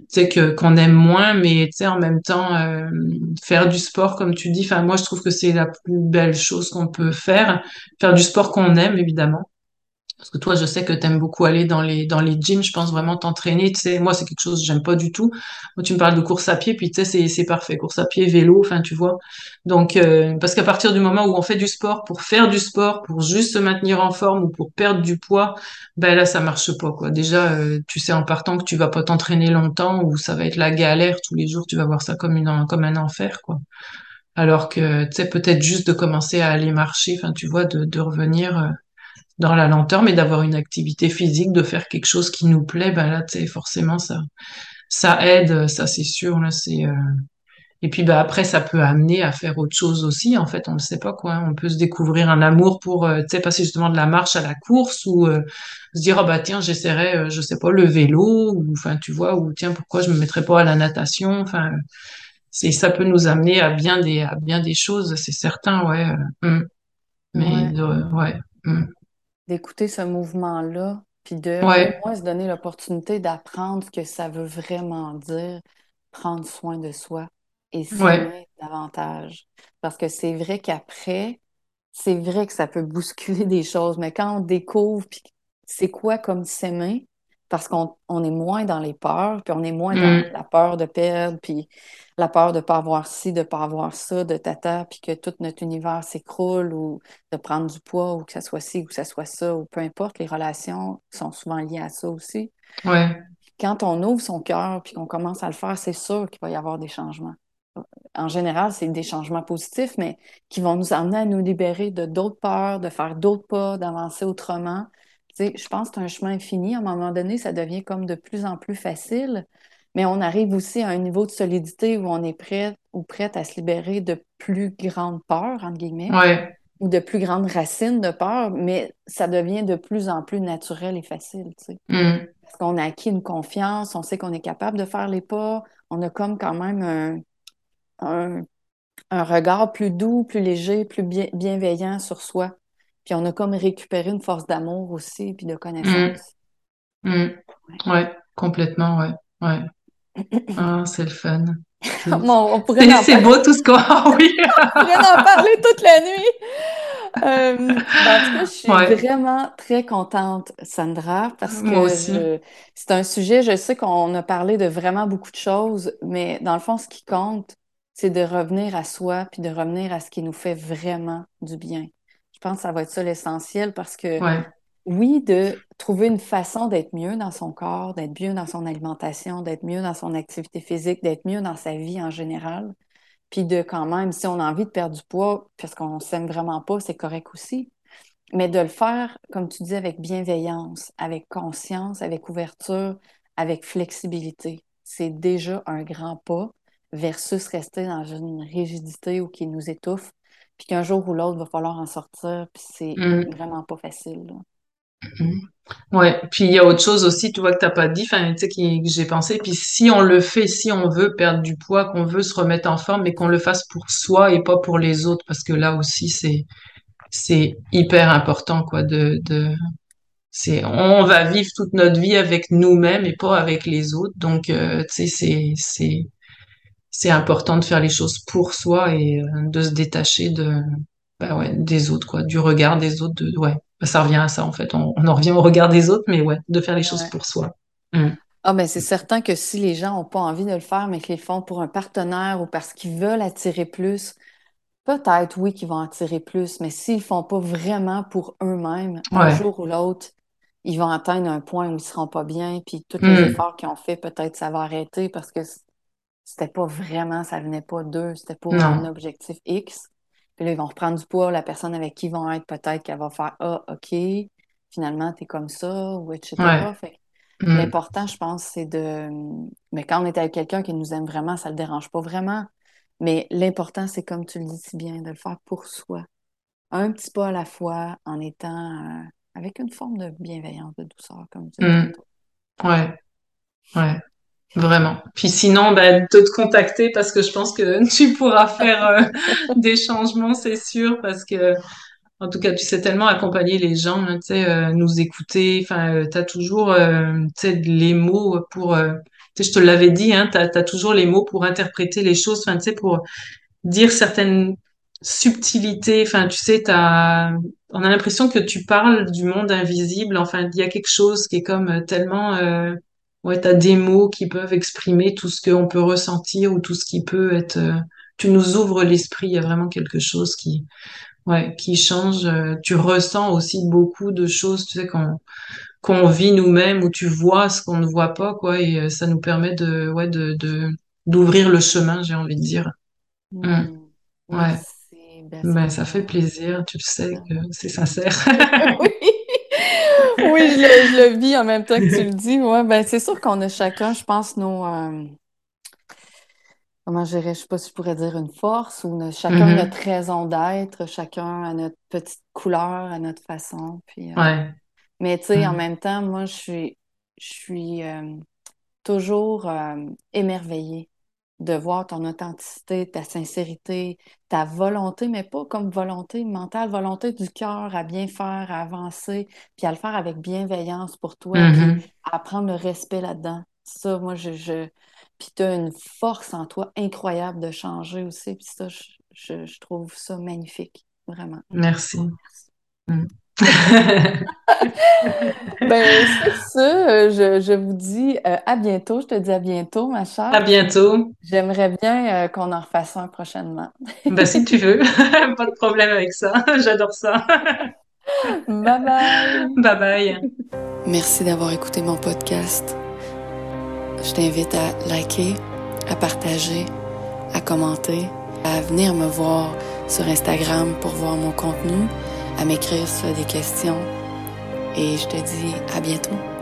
[SPEAKER 2] tu sais que qu'on aime moins. Mais tu sais en même temps euh, faire du sport comme tu dis enfin moi je trouve que c'est la plus belle chose qu'on peut faire. Faire du sport qu'on aime évidemment parce que toi je sais que t'aimes beaucoup aller dans les dans les gyms je pense vraiment t'entraîner tu sais. Moi c'est quelque chose que j'aime pas du tout. Moi tu me parles de course à pied puis tu sais c'est c'est parfait. Course à pied vélo enfin tu vois. Donc euh, parce qu'à partir du moment où on fait du sport pour faire du sport pour juste se maintenir en forme ou pour perdre du poids ben là ça marche pas quoi. Déjà euh, tu sais en partant que tu vas pas t'entraîner longtemps ou ça va être la galère tous les jours tu vas voir ça comme une comme un enfer quoi. Alors que tu sais peut-être juste de commencer à aller marcher enfin tu vois de de revenir euh, dans la lenteur, mais d'avoir une activité physique, de faire quelque chose qui nous plaît, ben là, tu sais, forcément, ça, ça aide, ça c'est sûr, là, c'est, euh, et puis, bah, après, ça peut amener à faire autre chose aussi, en fait, on ne sait pas, quoi. hein. On peut se découvrir un amour pour, euh, tu sais, passer justement de la marche à la course, ou euh, se dire, ah bah tiens, j'essaierai, euh, je sais pas, le vélo, ou, enfin, tu vois, ou tiens, pourquoi je me mettrais pas à la natation, enfin, c'est, ça peut nous amener à bien des, à bien des choses, c'est certain, ouais. euh, hum. mais,
[SPEAKER 1] ouais.
[SPEAKER 2] ouais. hum.
[SPEAKER 1] D'écouter ce mouvement-là, puis de au
[SPEAKER 2] Ouais,
[SPEAKER 1] moins se donner l'opportunité d'apprendre ce que ça veut vraiment dire, prendre soin de soi et
[SPEAKER 2] ouais.
[SPEAKER 1] s'aimer davantage. Parce que c'est vrai qu'après, c'est vrai que ça peut bousculer des choses, mais quand on découvre puis c'est quoi comme s'aimer, parce qu'on on est moins dans les peurs, puis on est moins dans
[SPEAKER 2] hum.
[SPEAKER 1] la peur de perdre, puis la peur de pas avoir ci, de pas avoir ça, de tata, puis que tout notre univers s'écroule ou de prendre du poids ou que ça soit ci ou que ça soit ça, ou peu importe, les relations sont souvent liées à ça aussi.
[SPEAKER 2] Ouais,
[SPEAKER 1] Quand on ouvre son cœur puis qu'on commence à le faire, c'est sûr qu'il va y avoir des changements en général, c'est des changements positifs, mais qui vont nous amener à nous libérer de d'autres peurs, de faire d'autres pas, d'avancer autrement. Je pense que c'est un chemin infini. À un moment donné, ça devient comme de plus en plus facile, mais on arrive aussi à un niveau de solidité où on est prêt ou prête à se libérer de plus grandes peurs, entre guillemets,
[SPEAKER 2] ouais,
[SPEAKER 1] ou de plus grandes racines de peur, mais ça devient de plus en plus naturel et facile,
[SPEAKER 2] hum,
[SPEAKER 1] Parce qu'on a acquis une confiance, on sait qu'on est capable de faire les pas, on a comme quand même un un, un regard plus doux, plus léger, plus bien- bienveillant sur soi. Puis on a comme récupéré une force d'amour aussi, puis de connaissance.
[SPEAKER 2] Mm. Mm. Ouais. complètement, ouais. Ouais. Ah, c'est le fun.
[SPEAKER 1] bon, on pourrait
[SPEAKER 2] c'est beau tout ce qu'on a, oui.
[SPEAKER 1] on pourrait en parler toute la nuit. Euh, ben, en tout cas, je suis vraiment très contente, Sandra, parce que c'est un sujet, je sais qu'on a parlé de vraiment beaucoup de choses, mais dans le fond, ce qui compte, c'est de revenir à soi, puis de revenir à ce qui nous fait vraiment du bien. Je pense que ça va être ça l'essentiel parce que oui, de trouver une façon d'être mieux dans son corps, d'être mieux dans son alimentation, d'être mieux dans son activité physique, d'être mieux dans sa vie en général. Puis de quand même, si on a envie de perdre du poids parce qu'on s'aime vraiment pas, c'est correct aussi. Mais de le faire, comme tu dis, avec bienveillance, avec conscience, avec ouverture, avec flexibilité. C'est déjà un grand pas versus rester dans une rigidité ou qui nous étouffe, puis qu'un jour ou l'autre, va falloir en sortir, puis c'est mm. vraiment pas facile.
[SPEAKER 2] Mm-hmm. Ouais, puis il y a autre chose aussi, tu vois, que t'as pas dit, enfin, tu sais, que j'ai pensé, puis si on le fait, si on veut perdre du poids, qu'on veut se remettre en forme, mais qu'on le fasse pour soi et pas pour les autres, parce que là aussi, c'est, c'est hyper important, quoi, de, de, c'est, on va vivre toute notre vie avec nous-mêmes et pas avec les autres, donc, euh, tu sais, c'est, c'est, c'est important de faire les choses pour soi et euh, de se détacher de, bah ouais, des autres, quoi, du regard des autres, de, ouais, bah, ça revient à ça en fait. On, en revient au regard des autres, mais ouais, de faire les choses pour soi. Mm.
[SPEAKER 1] Ah ben c'est certain que si les gens n'ont pas envie de le faire, mais qu'ils le font pour un partenaire ou parce qu'ils veulent attirer plus, peut-être oui qu'ils vont attirer plus, mais s'ils ne font pas vraiment pour eux-mêmes, un jour ou l'autre, ils vont atteindre un point où ils ne seront pas bien, puis tous les mm. efforts qu'ils ont fait, peut-être ça va arrêter parce que c'était pas vraiment, ça venait pas d'eux, c'était pour un objectif X. Puis là, ils vont reprendre du poids, la personne avec qui ils vont être, peut-être qu'elle va faire Ah, OK, finalement, t'es comme ça, ou etc. Mm. L'important, je pense, c'est de. Mais quand on est avec quelqu'un qui nous aime vraiment, ça le dérange pas vraiment. Mais l'important, c'est comme tu le dis si bien, de le faire pour soi. Un petit pas à la fois, en étant euh, avec une forme de bienveillance, de douceur, comme tu
[SPEAKER 2] dis. Ouais. Ouais. Vraiment. Puis sinon, bah, de te contacter parce que je pense que tu pourras faire euh, des changements, c'est sûr, parce que en tout cas, tu sais tellement accompagner les gens, hein, tu sais, euh, nous écouter. Enfin, euh, tu as toujours, tu sais, les mots pour. tu sais, je te l'avais dit, hein, tu as, toujours les mots pour interpréter les choses. Enfin, tu sais, pour dire certaines subtilités. Enfin, tu sais, t'as, on a l'impression que tu parles du monde invisible. Enfin, il y a quelque chose qui est comme tellement ouais, tu as des mots qui peuvent exprimer tout ce qu'on peut ressentir ou tout ce qui peut être. Euh, tu nous ouvres l'esprit, il y a vraiment quelque chose qui, ouais, qui change. Euh, tu ressens aussi beaucoup de choses, tu sais, qu'on qu'on vit nous-mêmes, où tu vois ce qu'on ne voit pas, quoi, et euh, ça nous permet de, ouais, de, de d'ouvrir le chemin, j'ai envie de dire. Mmh. Mmh. Ouais. Ben, ben, ça fait plaisir, tu le sais que c'est sincère.
[SPEAKER 1] oui oui, je le, vis en même temps que tu le dis. Ouais, ben c'est sûr qu'on a chacun, je pense, nos. Euh, comment je dirais, je sais pas si je pourrais dire une force ou chacun mm-hmm. notre raison d'être, chacun a notre petite couleur, à notre façon. Puis, euh, Mais tu sais, en mm-hmm. même temps, moi, je suis, je suis euh, toujours émerveillée de voir ton authenticité, ta sincérité, ta volonté, mais pas comme volonté mentale, volonté du cœur à bien faire, à avancer, puis à le faire avec bienveillance pour toi, puis mm-hmm. à prendre le respect là-dedans. Ça, moi, je, je... Puis tu as une force en toi incroyable de changer aussi, puis ça, je, je, trouve ça magnifique, vraiment.
[SPEAKER 2] Merci. Mm.
[SPEAKER 1] ben, c'est ça. Euh, je, je, vous dis euh, à bientôt. Je te dis à bientôt, ma chère.
[SPEAKER 2] À bientôt.
[SPEAKER 1] J'aimerais bien euh, qu'on en refasse un prochainement.
[SPEAKER 2] ben, si tu veux. Pas de problème avec ça. J'adore ça.
[SPEAKER 1] bye bye.
[SPEAKER 2] Bye bye.
[SPEAKER 1] Merci d'avoir écouté mon podcast. Je t'invite à liker, à partager, à commenter, à venir me voir sur Instagram pour voir mon contenu à m'écrire sur des questions. Et je te dis à bientôt.